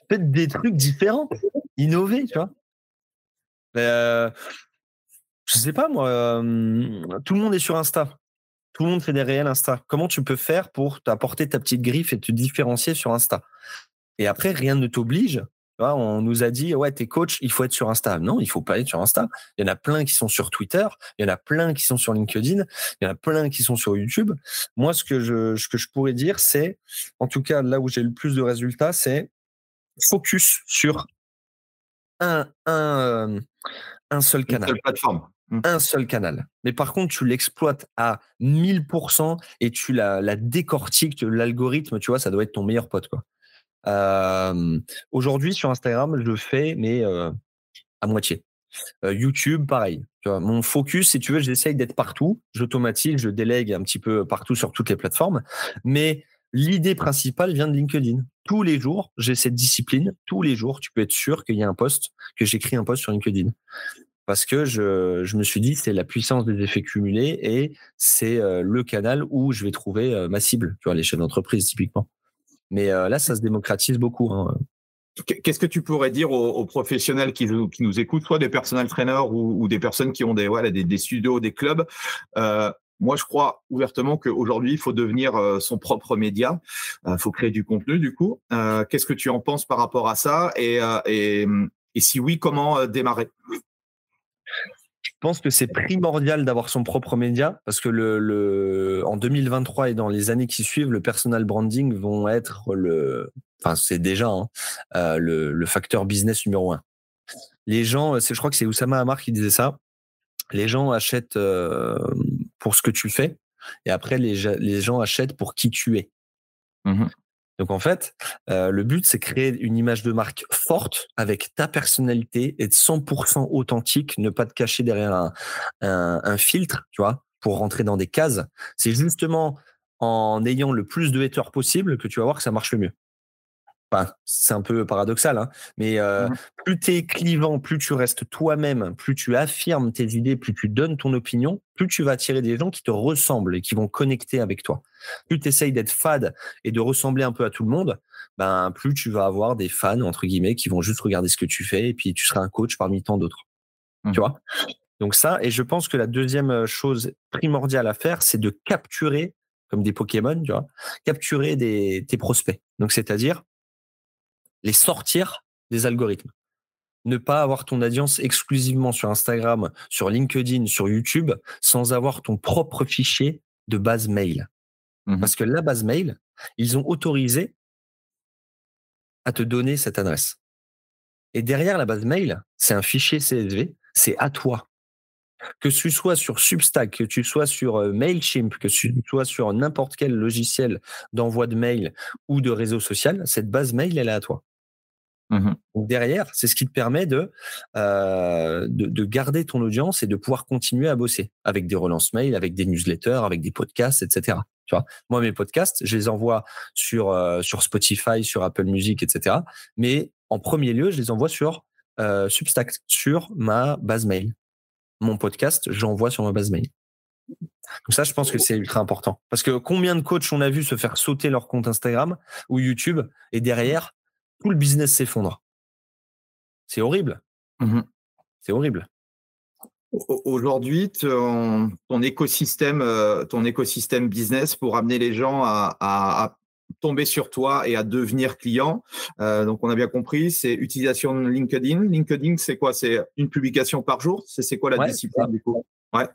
Peut-être des trucs différents, innover, tu vois. Euh, je sais pas, moi. tout le monde est sur Insta. Tout le monde fait des réels Insta. Comment tu peux faire pour t'apporter ta petite griffe et te différencier sur Insta? Et après, rien ne t'oblige. On nous a dit, ouais, t'es coach, il faut être sur Insta. Non, il faut pas être sur Insta. Il y en a plein qui sont sur Twitter, il y en a plein qui sont sur LinkedIn, il y en a plein qui sont sur YouTube. Moi, ce que je, ce que je pourrais dire, c'est, en tout cas, là où j'ai le plus de résultats, c'est focus sur un, un, un seul canal. Une seule plateforme. Mmh. Un seul canal. Mais par contre, tu l'exploites à 1000% et tu la, la décortiques, l'algorithme, tu vois, ça doit être ton meilleur pote. Quoi. Aujourd'hui, sur Instagram, je fais, mais à moitié. YouTube, pareil. Tu vois, mon focus, si tu veux, j'essaye d'être partout. J'automatise, je délègue un petit peu partout sur toutes les plateformes. Mais l'idée principale vient de LinkedIn. Tous les jours, j'ai cette discipline. Tous les jours, tu peux être sûr qu'il y a un post, que j'écris un post sur LinkedIn. Parce que je, me suis dit, c'est la puissance des effets cumulés et c'est le canal où je vais trouver ma cible, tu vois, les chefs d'entreprise, typiquement. Mais là, ça se démocratise beaucoup. Hein. Qu'est-ce que tu pourrais dire aux, professionnels qui, nous écoutent, soit des personnels trainers ou, des personnes qui ont des, voilà, des, studios, des clubs euh, moi, je crois ouvertement qu'aujourd'hui, il faut devenir euh, son propre média. Il euh, faut créer du contenu, du coup. Qu'est-ce que tu en penses par rapport à ça et, si oui, comment démarrer? Je pense que c'est primordial d'avoir son propre média parce que le, en 2023 et dans les années qui suivent, le personal branding vont être le, enfin c'est déjà hein, euh, le, facteur business numéro un. Les gens, je crois que c'est Oussama Amar qui disait ça. Les gens achètent euh, pour ce que tu fais et après les, les gens achètent pour qui tu es. Mmh donc en fait, euh, le but, c'est créer une image de marque forte avec ta personnalité, être 100% authentique, ne pas te cacher derrière un, un, filtre, tu vois, pour rentrer dans des cases. C'est justement en ayant le plus de haters possible que tu vas voir que ça marche le mieux c'est un peu paradoxal, hein, mais euh, mmh plus tu es clivant, plus tu restes toi-même, plus tu affirmes tes idées, plus tu donnes ton opinion, plus tu vas attirer des gens qui te ressemblent et qui vont connecter avec toi. Plus tu essayes d'être fade et de ressembler un peu à tout le monde, ben plus tu vas avoir des fans entre guillemets qui vont juste regarder ce que tu fais et puis tu seras un coach parmi tant d'autres. Tu mmh. vois? Donc ça, et je pense que la deuxième chose primordiale à faire, c'est de capturer comme des Pokémon, tu vois, capturer des, tes prospects. Donc c'est-à-dire les sortir des algorithmes. Ne pas avoir ton audience exclusivement sur Instagram, sur LinkedIn, sur YouTube, sans avoir ton propre fichier de base mail. Mmh Parce que la base mail, ils ont autorisé à te donner cette adresse. Et derrière la base mail, c'est un fichier CSV, c'est à toi. Que tu sois sur Substack, que tu sois sur euh, Mailchimp, que tu sois sur n'importe quel logiciel d'envoi de mail ou de réseau social, cette base mail, elle est à toi. Mmh derrière, c'est ce qui te permet de, euh, de, de, garder ton audience et de pouvoir continuer à bosser avec des relances mail, avec des newsletters, avec des podcasts, etc. Moi mes podcasts, je les envoie sur euh, Spotify, sur Apple Music, etc. Mais en premier lieu, je les envoie sur euh, Substack, sur ma base mail. Mon podcast, j'envoie sur ma base mail. Donc ça, je pense que c'est ultra important. Parce que combien de coachs on a vu se faire sauter leur compte Instagram ou YouTube et derrière, tout le business s'effondre. C'est horrible. Mmh c'est horrible. Aujourd'hui, ton, écosystème, euh, ton écosystème business pour amener les gens à, tomber sur toi et à devenir client. Euh, donc, on a bien compris, c'est utilisation de LinkedIn. LinkedIn, c'est quoi? C'est une publication par jour? C'est quoi la discipline du coup? Ouais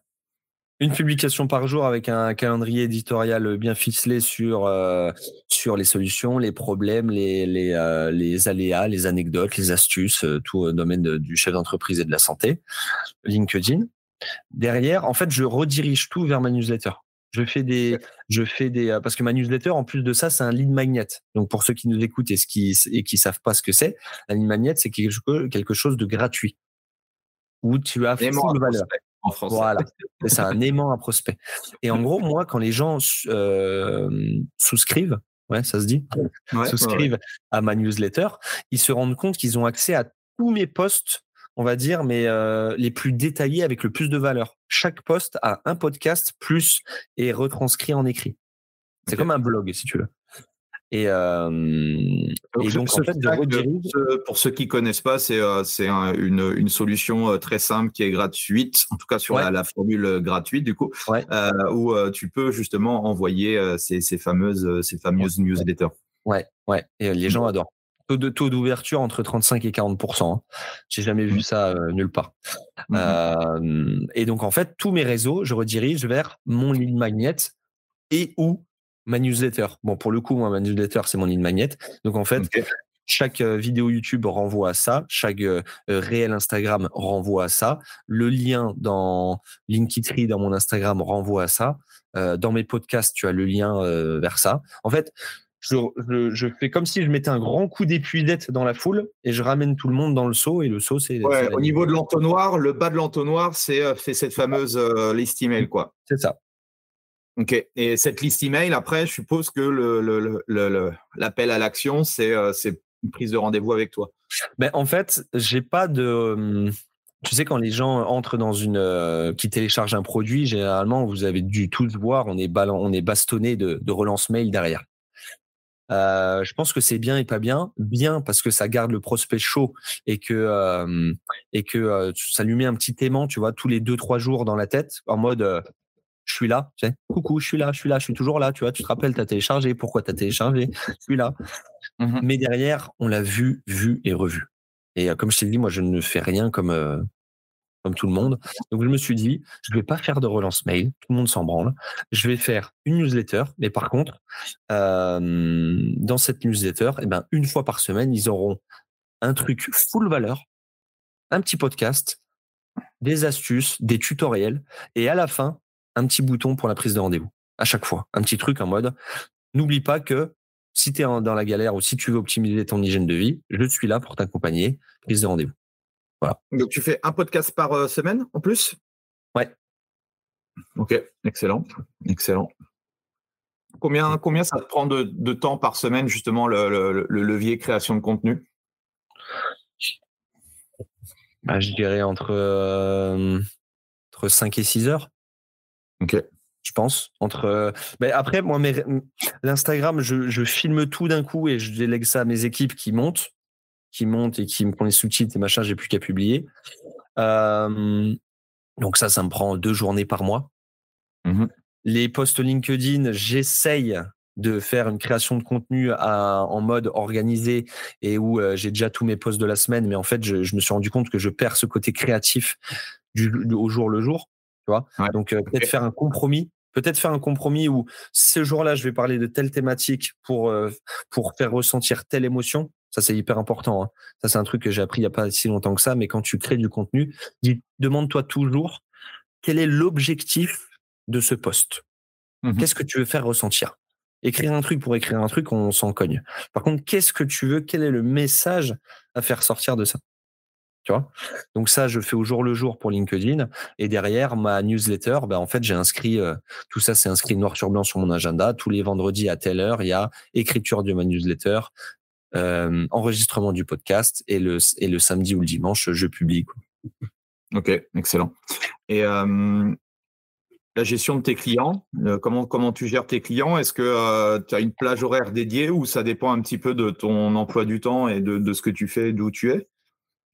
une publication par jour avec un calendrier éditorial bien ficelé sur euh, sur les solutions, les problèmes, les les, euh, les aléas, les anecdotes, les astuces, euh, tout au domaine du chef d'entreprise et de la santé. LinkedIn. Derrière, en fait, je redirige tout vers ma newsletter. Je fais des, je fais des, parce que ma newsletter, en plus de ça, c'est un lead magnet. Donc pour ceux qui nous écoutent et qui et qui savent pas ce que c'est, un lead magnet, c'est quelque chose de gratuit où tu as full valeur en français. Voilà, c'est un aimant à prospect. Et en gros, moi, quand les gens euh, souscrivent, ouais, ça se dit, souscrivent à ma newsletter, ils se rendent compte qu'ils ont accès à tous mes posts, on va dire, mais euh, les plus détaillés avec le plus de valeur. Chaque post a un podcast plus et retranscrit en écrit. C'est comme un blog, si tu veux. Et, donc, en fait, pour ceux qui connaissent pas, c'est c'est une, une, solution très simple qui est gratuite, en tout cas sur la, formule gratuite du coup, où tu peux justement envoyer ces, ces fameuses ces fameuses newsletters. Ouais, ouais, et les gens adorent. Taux de taux d'ouverture entre 35 et 40% hein. J'ai jamais vu mmh. ça nulle part. Mmh et donc en fait, tous mes réseaux, je redirige vers mon lead magnet et ou ma newsletter. Bon, pour le coup, moi, ma newsletter, c'est mon lead magnet. Donc, en fait, chaque vidéo YouTube renvoie à ça, chaque réel Instagram renvoie à ça, le lien dans Linktree dans mon Instagram renvoie à ça, dans mes podcasts tu as le lien vers ça. En fait, je, fais comme si je mettais un grand coup d'épuisette dans la foule et je ramène tout le monde dans le saut et le saut c'est. au niveau de l'entonnoir, le bas de l'entonnoir c'est cette fameuse liste email quoi. C'est ça. Ok. Et cette liste email, après, je suppose que l'appel à l'action, c'est une prise de rendez-vous avec toi. Ben, en fait, j'ai pas de. Tu sais, quand les gens entrent dans une. qui téléchargent un produit, généralement, vous avez dû tous voir, on est, on est bastonné de, relance mail derrière. Euh, je pense que c'est bien et pas bien. Bien parce que ça garde le prospect chaud et que euh, et que euh, ça lui met un petit aimant, tu vois, tous les deux trois jours dans la tête, en mode je suis là, tu sais, coucou, je suis là, je suis là, je suis toujours là, tu vois, tu te rappelles, tu as téléchargé, pourquoi tu as téléchargé, je suis là. Mmh Mais derrière, on l'a vu, vu et revu. Et comme je t'ai dit, moi, je ne fais rien comme comme tout le monde. Donc je me suis dit, je ne vais pas faire de relance mail, tout le monde s'en branle. Je vais faire une newsletter, mais par contre, dans cette newsletter, eh ben, une fois par semaine, ils auront un truc full valeur, un petit podcast, des astuces, des tutoriels, et à la fin, un petit bouton pour la prise de rendez-vous. À chaque fois, un petit truc en mode, n'oublie pas que si tu es dans la galère ou si tu veux optimiser ton hygiène de vie, je suis là pour t'accompagner, prise de rendez-vous. Donc tu fais un podcast par euh, semaine en plus? Ouais. Ok, excellent, excellent. Combien, combien ça te prend de, temps par semaine justement le, levier création de contenu? Bah, Je dirais entre, euh, entre 5 et 6 heures. Ok. Je pense. Entre, mais après, moi, l'Instagram, je, je filme tout d'un coup et je délègue ça à mes équipes qui montent qui monte et qui me prend les sous-titres et machin, j'ai plus qu'à publier. Euh, donc ça, ça me prend deux journées par mois. Mmh les posts LinkedIn, j'essaye de faire une création de contenu en mode organisé et où euh, j'ai déjà tous mes posts de la semaine, mais en fait, je, me suis rendu compte que je perds ce côté créatif du, au jour le jour. Tu vois? Donc euh, peut-être faire un compromis peut-être faire un compromis où ce jour-là, je vais parler de telle thématique pour, pour faire ressentir telle émotion. Ça, c'est hyper important. Hein. Ça, c'est un truc que j'ai appris il n'y a pas si longtemps que ça. Mais quand tu crées du contenu, demande-toi toujours quel est l'objectif de ce poste? Mmh qu'est-ce que tu veux faire ressentir? Écrire un truc pour écrire un truc, on s'en cogne. Par contre, qu'est-ce que tu veux? Quel est le message à faire sortir de ça? Donc ça, je fais au jour le jour pour LinkedIn. Et derrière, ma newsletter, ben, en fait, j'ai inscrit, euh, tout ça, c'est inscrit noir sur blanc sur mon agenda. Tous les vendredis à telle heure, il y a écriture de ma newsletter, euh, enregistrement du podcast et le, samedi ou le dimanche, je publie. Ok, excellent. Et la gestion de tes clients, euh, comment, comment tu gères tes clients? Est-ce que tu as une plage horaire dédiée ou ça dépend un petit peu de ton emploi du temps et de, de ce que tu fais, d'où tu es?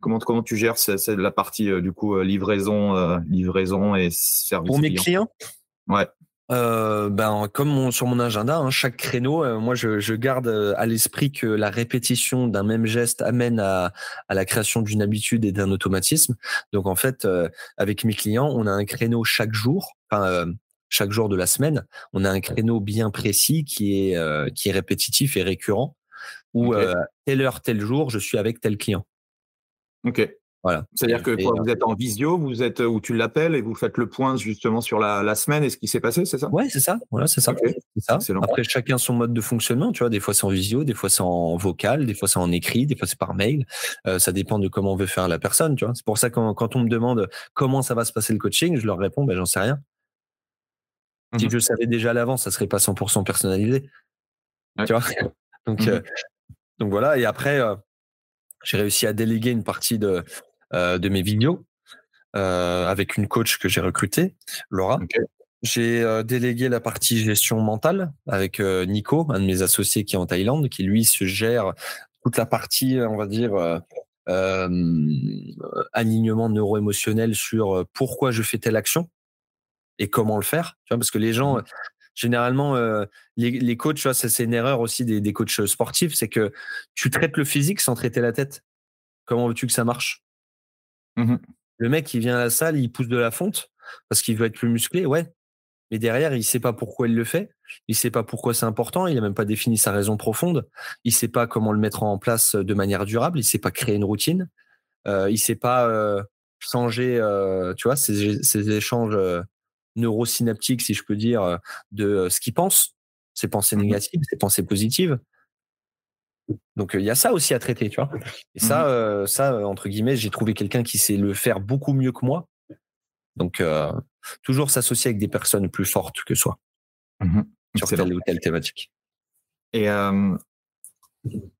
Comment, comment tu gères la partie du coup livraison, livraison et service Pour mes clients? Ouais. Euh, ben, comme sur mon agenda, hein, chaque créneau, euh, moi je, je, garde euh, à l'esprit que la répétition d'un même geste amène à, à la création d'une habitude et d'un automatisme. Donc en fait, avec mes clients, on a un créneau chaque jour, enfin chaque jour de la semaine, on a un créneau bien précis qui est qui est répétitif et récurrent. Où telle heure, tel jour, je suis avec tel client. Ok. C'est-à-dire que vous êtes en visio, vous êtes où tu l'appelles et vous faites le point justement sur la, semaine et ce qui s'est passé, c'est ça? Ouais, c'est ça. Voilà, c'est ça. Après, chacun son mode de fonctionnement. Tu vois, des fois c'est en visio, des fois c'est en vocal, des fois c'est en écrit, des fois c'est par mail. Euh, ça dépend de comment on veut faire la personne. Tu vois, c'est pour ça que quand, on me demande comment ça va se passer le coaching, je leur réponds, ben j'en sais rien. Si mmh je savais déjà à l'avance, ça serait pas 100% personnalisé. Tu vois? *laughs* donc, mmh euh, donc voilà. Et après. Euh, j'ai réussi à déléguer une partie de, euh, de mes vidéos euh, avec une coach que j'ai recrutée, Laura. J'ai euh, délégué la partie gestion mentale avec Nico, un de mes associés qui est en Thaïlande, qui lui se gère toute la partie, on va dire, alignement neuro-émotionnel sur pourquoi je fais telle action et comment le faire. Tu vois, parce que les gens, généralement, les, coachs, tu vois, c'est une erreur aussi des, des coachs sportifs, c'est que tu traites le physique sans traiter la tête. Comment veux-tu que ça marche? Mmh le mec, il vient à la salle, il pousse de la fonte parce qu'il veut être plus musclé, ouais. Mais derrière, il sait pas pourquoi il le fait. Il sait pas pourquoi c'est important. Il a même pas défini sa raison profonde. Il sait pas comment le mettre en place de manière durable. Il sait pas créer une routine. Euh, il sait pas euh, changer, euh, tu vois, ces, ces échanges euh, neurosynaptiques, si je peux dire, de ce qu'il pense, ses pensées mmh négatives, ses pensées positives. Donc il y a ça aussi à traiter, tu vois. Et ça, mmh ça entre guillemets, j'ai trouvé quelqu'un qui sait le faire beaucoup mieux que moi. Donc toujours s'associer avec des personnes plus fortes que soi mmh sur telle ou telle thématique. Et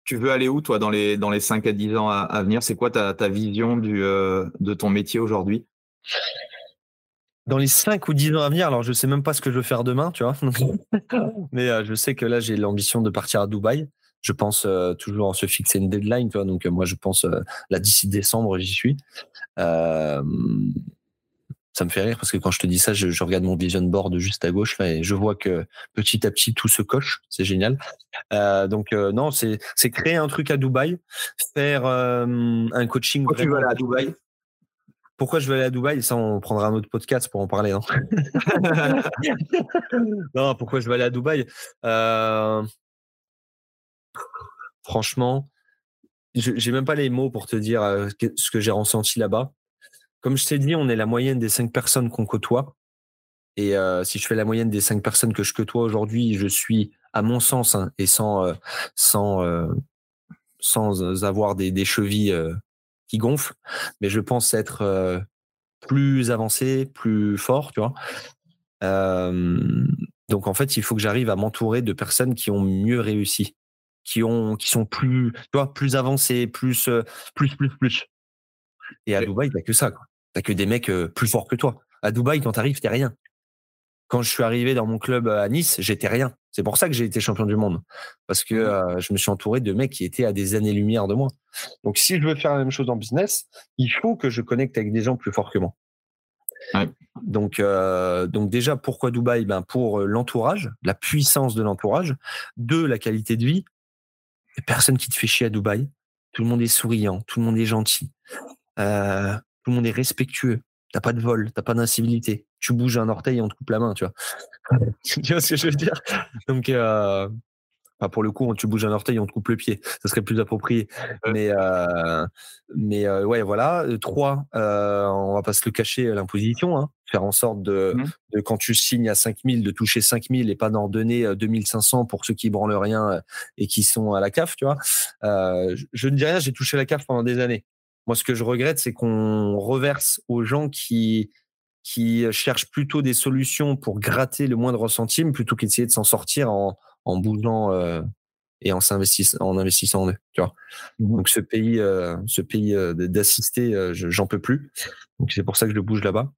tu veux aller où, toi, dans les, dans les 5 à 10 ans à, venir? C'est quoi ta, ta vision du, de ton métier aujourd'hui? Dans les 5 ou 10 ans à venir, alors je ne sais même pas ce que je veux faire demain, tu vois. *laughs* Mais je sais que là, j'ai l'ambition de partir à Dubaï. Je pense toujours se fixer une deadline, tu vois. Donc, moi, je pense là, d'ici décembre, j'y suis ça me fait rire parce que quand je te dis ça, je, regarde mon vision board juste à gauche là et je vois que petit à petit tout se coche. C'est génial. Euh, donc euh, non, c'est créer un truc à Dubaï, faire euh, un coaching. Tu à Dubaï? Pourquoi je veux aller à Dubaï? Ça, on prendra un autre podcast pour en parler. Non, *laughs* non pourquoi je veux aller à Dubaï? Franchement, j'ai même pas les mots pour te dire ce que j'ai ressenti là-bas comme je t'ai dit, on est la moyenne des cinq personnes qu'on côtoie. Et euh, si je fais la moyenne des cinq personnes que je côtoie aujourd'hui, je suis, à mon sens, hein, et sans, euh, sans, euh, sans avoir des, des chevilles qui gonflent, mais je pense être plus avancé, plus fort, tu vois? donc en fait, il faut que j'arrive à m'entourer de personnes qui ont mieux réussi, qui ont, qui sont plus, tu vois, plus avancées, plus, plus, plus, plus. Et à Dubaï, t'as que ça, quoi. T'as que des mecs plus forts que toi. À Dubaï, quand t'arrives, t'es rien. Quand je suis arrivé dans mon club à Nice, j'étais rien. C'est pour ça que j'ai été champion du monde. Parce que mmh je me suis entouré de mecs qui étaient à des années-lumière de moi. Donc, si je veux faire la même chose en business, il faut que je connecte avec des gens plus forts que moi. Donc, donc déjà, pourquoi Dubaï? Ben Pour l'entourage, la puissance de l'entourage. Deux, la qualité de vie. personne qui te fait chier à Dubaï. Tout le monde est souriant, tout le monde est gentil. Euh, tout le monde est respectueux. T'as pas de vol, t'as pas d'incivilité. Tu bouges un orteil, on te coupe la main, tu vois. *laughs* tu vois ce que je veux dire? Donc, euh, pour le coup, tu bouges un orteil, on te coupe le pied. Ça serait plus approprié. Mais, euh, mais euh, ouais, voilà. Trois, on va pas se le cacher, l'imposition. Hein. Faire en sorte de, mmh. de, quand tu signes à 5000, de toucher 5000 et pas d'en donner 2500 pour ceux qui branlent rien et qui sont à la CAF, tu vois. je, je ne dis rien, j'ai touché la CAF pendant des années. Moi, ce que je regrette, c'est qu'on reverse aux gens qui qui cherchent plutôt des solutions pour gratter le moindre centime plutôt qu'essayer de s'en sortir en, en bougeant euh, et en s'investissant en investissant en eux. Tu vois. Mmh Donc ce pays, euh, ce pays euh, d'assister, j'en peux plus. Donc c'est pour ça que je bouge là-bas.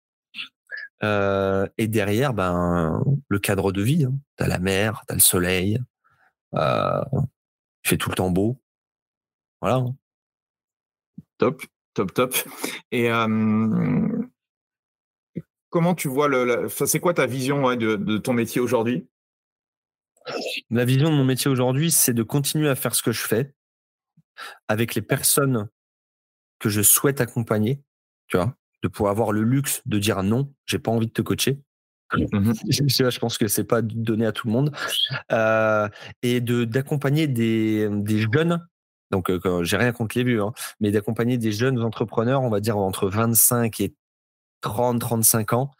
et derrière, ben le cadre de vie. Hein. T'as la mer, t'as le soleil, il fait tout le temps beau. Voilà. Hein. Top, top, top. Et comment tu vois le. c'est quoi ta vision de, ton métier aujourd'hui? La vision de mon métier aujourd'hui, c'est de continuer à faire ce que je fais avec les personnes que je souhaite accompagner, tu vois, de pouvoir avoir le luxe de dire non, j'ai pas envie de te coacher. Mmh *laughs* je pense que c'est pas donné à tout le monde. Euh, et de d'accompagner des, des jeunes donc, euh, j'ai rien contre les vues, hein, mais d'accompagner des jeunes entrepreneurs, on va dire entre 25 et 30, 35 ans,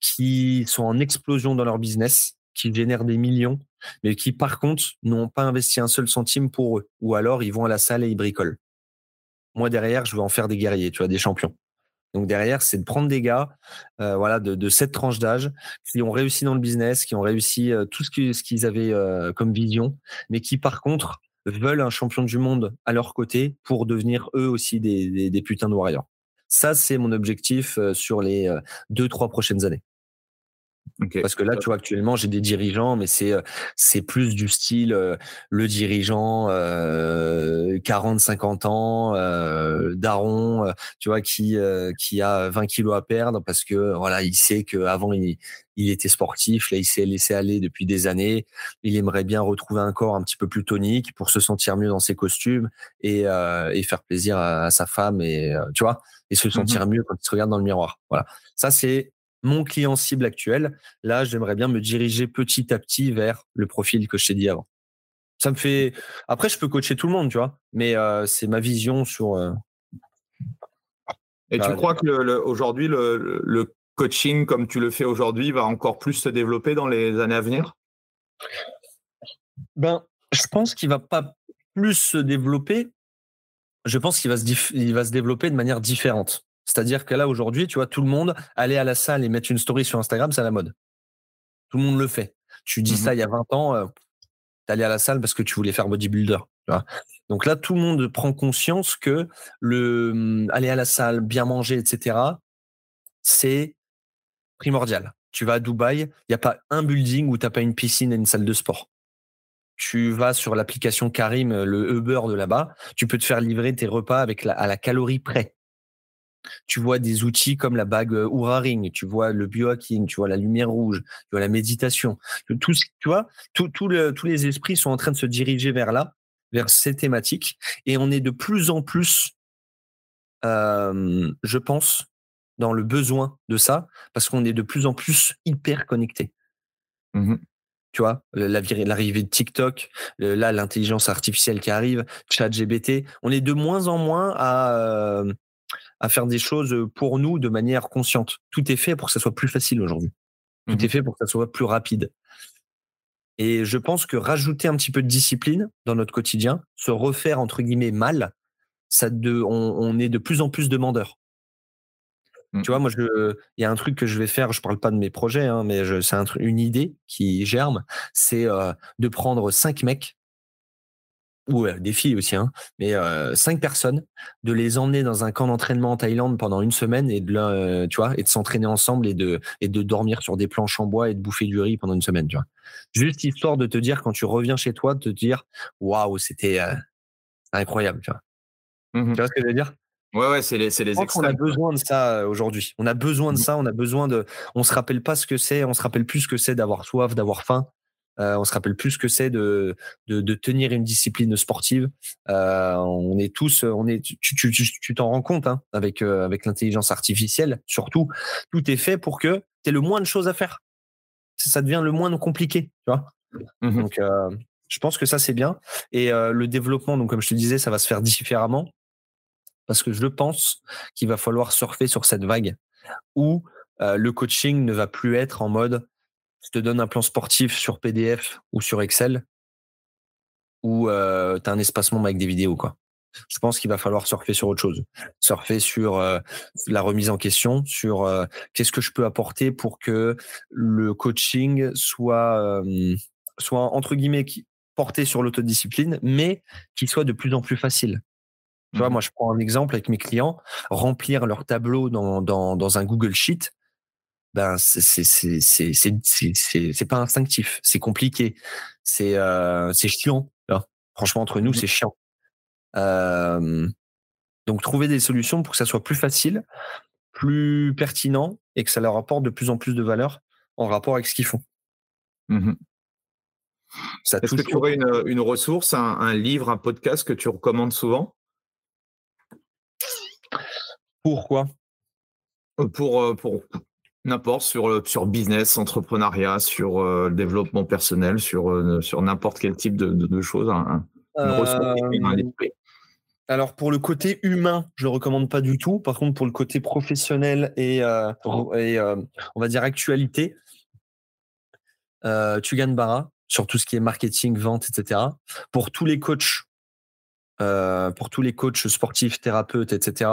qui sont en explosion dans leur business, qui génèrent des millions, mais qui, par contre, n'ont pas investi un seul centime pour eux. Ou alors, ils vont à la salle et ils bricolent. Moi, derrière, je veux en faire des guerriers, tu vois, des champions. Donc derrière, c'est de prendre des gars, euh, voilà, de, cette tranche d'âge, qui ont réussi dans le business, qui ont réussi euh, tout ce qu'ils avaient comme vision, mais qui par contre veulent un champion du monde à leur côté pour devenir eux aussi des, des, putains de warriors. Ça, c'est mon objectif euh, sur les euh, deux, trois prochaines années. Parce que là, tu vois, actuellement, j'ai des dirigeants, mais c'est euh, c'est plus du style le dirigeant 40, 50 ans, euh, daron, tu vois, qui qui a 20 kilos à perdre parce que voilà, il sait qu'avant il il était sportif, là il s'est laissé aller depuis des années. Il aimerait bien retrouver un corps un petit peu plus tonique pour se sentir mieux dans ses costumes et, et faire plaisir à, sa femme et tu vois et se mmh sentir mieux quand il se regarde dans le miroir. Voilà, ça c'est mon client cible actuel, là, j'aimerais bien me diriger petit à petit vers le profil que je t'ai dit avant. Ça me fait. Après, je peux coacher tout le monde, tu vois, mais c'est ma vision sur. Et tu crois que aujourd'hui, le, le, coaching comme tu le fais aujourd'hui va encore plus se développer dans les années à venir? Ben, je pense qu'il va pas plus se développer. Je pense qu'il va se, il va se développer de manière différente. C'est-à-dire que là, aujourd'hui, tu vois, tout le monde, aller à la salle et mettre une story sur Instagram, c'est à la mode. Tout le monde le fait. Tu dis mmh ça il y a 20 ans, euh, tu allais à la salle parce que tu voulais faire bodybuilder. Donc là, tout le monde prend conscience que le mmh, aller à la salle, bien manger, etc., c'est primordial. Tu vas à Dubaï, il n'y a pas un building où tu n'as pas une piscine et une salle de sport. Tu vas sur l'application Karim, le Uber de là-bas, tu peux te faire livrer tes repas avec à la calorie près. Tu vois des outils comme la bague Oura Ring, tu vois le biohacking, tu vois la lumière rouge, tu vois la méditation. Tout, tu vois, tous les esprits sont en train de se diriger vers là, vers ces thématiques. Et on est de plus en plus, je pense, dans le besoin de ça, parce qu'on est de plus en plus hyper connecté. Mmh tu vois, l'arrivée de TikTok, là, l'intelligence artificielle qui arrive, ChatGBT, on est de moins en moins à, à faire des choses pour nous de manière consciente. Tout est fait pour que ça soit plus facile aujourd'hui. Tout mmh est fait pour que ça soit plus rapide. Et je pense que rajouter un petit peu de discipline dans notre quotidien, se refaire entre guillemets mal, ça de, on, est de plus en plus demandeur. Mmh. Tu vois, moi, il y a un truc que je vais faire. Je parle pas de mes projets, hein, mais c'est un, une idée qui germe. C'est de prendre cinq mecs ou des filles aussi, hein, mais cinq personnes, de les emmener dans un camp d'entraînement en Thaïlande pendant une semaine et de, tu vois, et de s'entraîner ensemble et de, et de dormir sur des planches en bois et de bouffer du riz pendant une semaine, tu vois. Juste histoire de te dire quand tu reviens chez toi, de te dire, waouh, c'était incroyable, tu vois. Mmh tu vois ce que je veux dire? Ouais, ouais, c'est les, c'est les On a besoin de ça aujourd'hui. On a besoin de mmh ça. On a besoin de. On se rappelle pas ce que c'est. On se rappelle plus ce que c'est d'avoir soif, d'avoir faim. Euh, on se rappelle plus ce que c'est de, de, tenir une discipline sportive. Euh, on est tous, on est, tu, t'en rends compte hein, avec euh, avec l'intelligence artificielle, surtout, tout est fait pour que tu aies le moins de choses à faire. Ça devient le moins compliqué, tu vois. Mmh donc, je pense que ça c'est bien. Et le développement, donc comme je te disais, ça va se faire différemment parce que je pense qu'il va falloir surfer sur cette vague où le coaching ne va plus être en mode je te donne un plan sportif sur PDF ou sur Excel, ou euh, tu as un espacement avec des vidéos. Quoi. Je pense qu'il va falloir surfer sur autre chose. Surfer sur euh, la remise en question, sur euh, qu'est-ce que je peux apporter pour que le coaching soit, soit entre guillemets, porté sur l'autodiscipline, mais qu'il soit de plus en plus facile. Tu vois, mmh moi, je prends un exemple avec mes clients, remplir leur tableau dans, dans, dans un Google Sheet, ben c'est pas instinctif, c'est compliqué, c'est euh, chiant. Franchement entre nous mmh c'est chiant. donc trouver des solutions pour que ça soit plus facile, plus pertinent et que ça leur apporte de plus en plus de valeur en rapport avec ce qu'ils font. Mmh Est-ce que tu aurais une, une ressource, un, un, livre, un podcast que tu recommandes souvent? Pourquoi pour, pour, N'importe sur sur business, entrepreneuriat, sur euh, le développement personnel, sur euh, sur n'importe quel type de, de, choses. Euh, alors pour le côté humain, je le recommande pas du tout. Par contre pour le côté professionnel et, et on va dire actualité, Tugan Barra sur tout ce qui est marketing, vente, etc. Pour tous les coachs pour tous les coachs sportifs, thérapeutes, etc.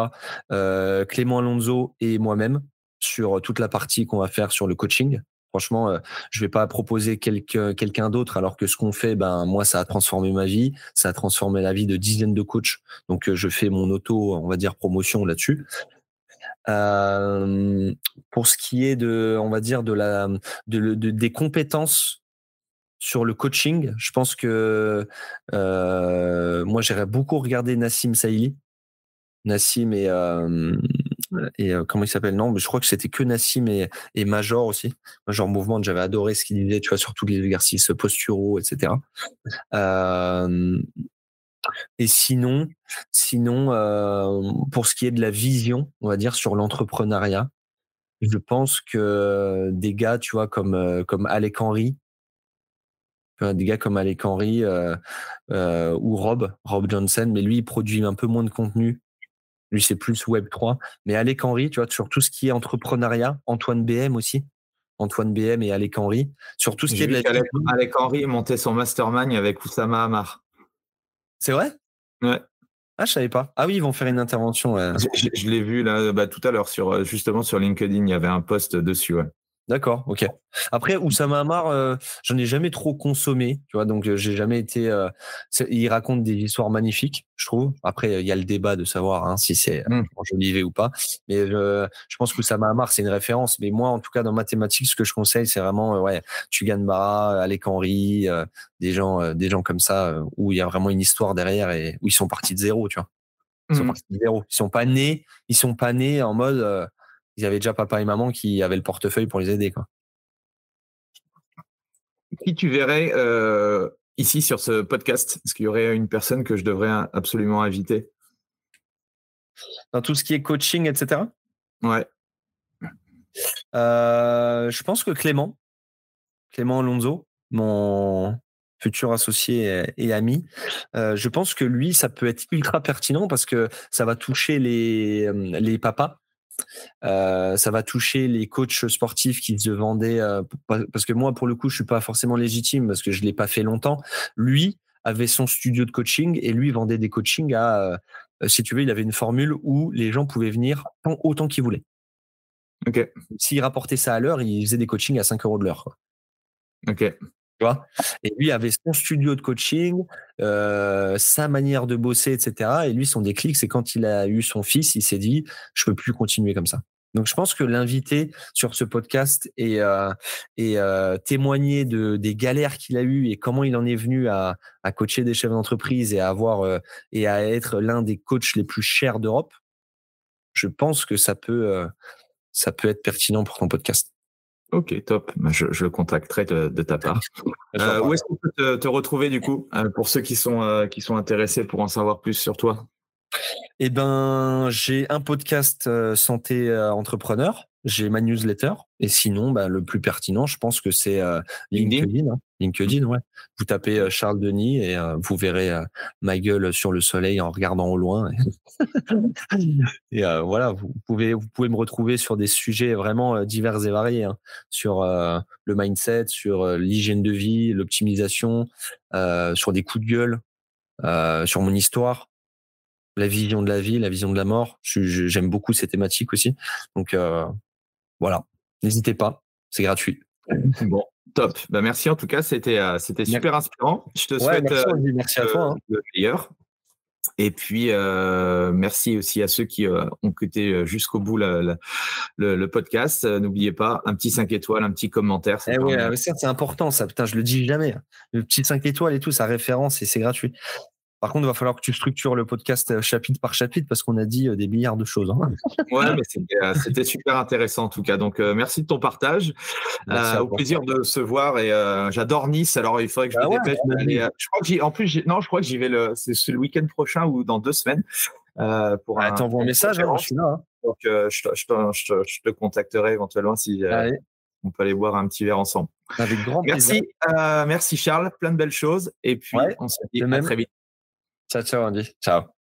Clément Alonso et moi-même sur toute la partie qu'on va faire sur le coaching. Franchement, euh, je vais pas proposer quelqu'un d'autre alors que ce qu'on fait, ben moi, ça a transformé ma vie, ça a transformé la vie de dizaines de coachs. Donc, euh, je fais mon auto, on va dire, promotion là-dessus. Euh, pour ce qui est de, on va dire, de la, de, des compétences sur le coaching, je pense que moi, j'irais beaucoup regarder Nassim Saïli. Nassim est, et comment il s'appelle? Non, mais je crois que c'était que Nassim et, Major aussi. Major Mouvement, j'avais adoré ce qu'il disait, tu vois, sur tous les exercices posturaux, etc. et sinon, sinon, pour ce qui est de la vision, on va dire sur l'entrepreneuriat, je pense que des gars, tu vois, comme, comme Alec Henry, des gars comme Alec Henry ou Rob, Rob Johnson, mais lui, il produit un peu moins de contenu. Lui, c'est plus Web3. Mais Alec Henry, tu vois, sur tout ce qui est entrepreneuriat, Antoine BM aussi. Antoine BM et Alec Henry. Sur tout ce qui est de la. Alec, Alec Henry montait son mastermind avec Oussama Hamar. C'est vrai? Ouais. Ah, je savais pas. Ah oui, ils vont faire une intervention. Je, l'ai vu là, bah, tout à l'heure sur justement sur LinkedIn, il y avait un post dessus. Ouais. D'accord, ok. Après, Oussama Hamar, euh, j'en ai jamais trop consommé, tu vois, donc euh, j'ai jamais été. Euh, il raconte des histoires magnifiques, je trouve. Après, il y a le débat de savoir hein, si c'est mmh. enjolivé ou pas. Mais je pense qu'Oussama Hamar, c'est une référence. Mais moi, en tout cas, dans mathématiques, ce que je conseille, c'est vraiment, ouais, Tugan Barra, Alec Henry, des gens, des gens comme ça, où il y a vraiment une histoire derrière et où ils sont partis de zéro, tu vois. Ils sont mmh. partis de zéro. Ils sont pas nés, ils sont pas nés en mode il y avait déjà papa et maman qui avaient le portefeuille pour les aider. Quoi. Qui tu verrais euh, ici sur ce podcast? Est-ce qu'il y aurait une personne que je devrais absolument inviter? Dans tout ce qui est coaching, etc. Ouais. Euh, je pense que Clément, Clément Alonso, mon futur associé et ami, euh, je pense que lui, ça peut être ultra pertinent parce que ça va toucher les, les papas euh, ça va toucher les coachs sportifs qui se vendaient euh, parce que moi pour le coup je suis pas forcément légitime parce que je l'ai pas fait longtemps. Lui avait son studio de coaching et lui vendait des coachings à euh, si tu veux il avait une formule où les gens pouvaient venir autant qu'ils voulaient. Ok. S'il rapportait ça à l'heure, il faisait des coachings à 5 euros de l'heure. Ok et lui avait son studio de coaching, euh, sa manière de bosser, etc. Et lui, son déclic, c'est quand il a eu son fils, il s'est dit, je peux plus continuer comme ça. Donc, je pense que l'inviter sur ce podcast et, euh, et euh, témoigner de, des galères qu'il a eues et comment il en est venu à, à coacher des chefs d'entreprise et à avoir et à être l'un des coachs les plus chers d'Europe, je pense que ça peut, ça peut être pertinent pour ton podcast. Ok, top. Bah, je, je le contacterai de, ta part. *laughs* Euh, où est-ce qu'on peut te, retrouver du coup euh, pour ceux qui sont euh, qui sont intéressés pour en savoir plus sur toi? Eh ben, j'ai un podcast santé entrepreneur j'ai ma newsletter. Et sinon, bah, le plus pertinent, je pense que c'est euh, LinkedIn. Hein. LinkedIn, ouais. Vous tapez euh, Charles Denis et euh, vous verrez ma gueule sur le soleil en regardant au loin. *laughs* et voilà, vous pouvez, vous pouvez me retrouver sur des sujets vraiment divers et variés, hein. sur le mindset, sur l'hygiène de vie, l'optimisation, sur des coups de gueule, sur mon histoire la vision de la vie, la vision de la mort. J'aime beaucoup ces thématiques aussi. Donc, voilà, n'hésitez pas, c'est gratuit. *laughs* Bon, top. Bah, merci en tout cas, c'était euh, c'était super inspirant. Je te souhaite merci, à toi, hein. le meilleur. Et puis, euh, merci aussi à ceux qui euh, ont écouté jusqu'au bout le, podcast. N'oubliez pas, un petit 5 étoiles, un petit commentaire. Eh oui, c'est important, ça. Putain, je le dis jamais. Le petit 5 étoiles et tout, ça référence et c'est gratuit. Par contre, il va falloir que tu structures le podcast euh, chapitre par chapitre parce qu'on a dit euh, des milliards de choses. Hein. *laughs* Ouais, mais euh, c'était super intéressant en tout cas. Donc, merci de ton partage. au plaisir de se voir. Et j'adore Nice. Alors, il faudrait que je bah me dépêche. je crois que en plus, non, je crois que j'y vais le, c'est le week-end prochain ou dans deux semaines. pour un, t'envoies un message, hein, je suis là. Hein. Donc, je, te contacterai éventuellement si on peut aller boire un petit verre ensemble. Avec grand merci, plaisir. merci Charles, plein de belles choses. Et puis, on se dit à très vite. tchau Andy Tchau.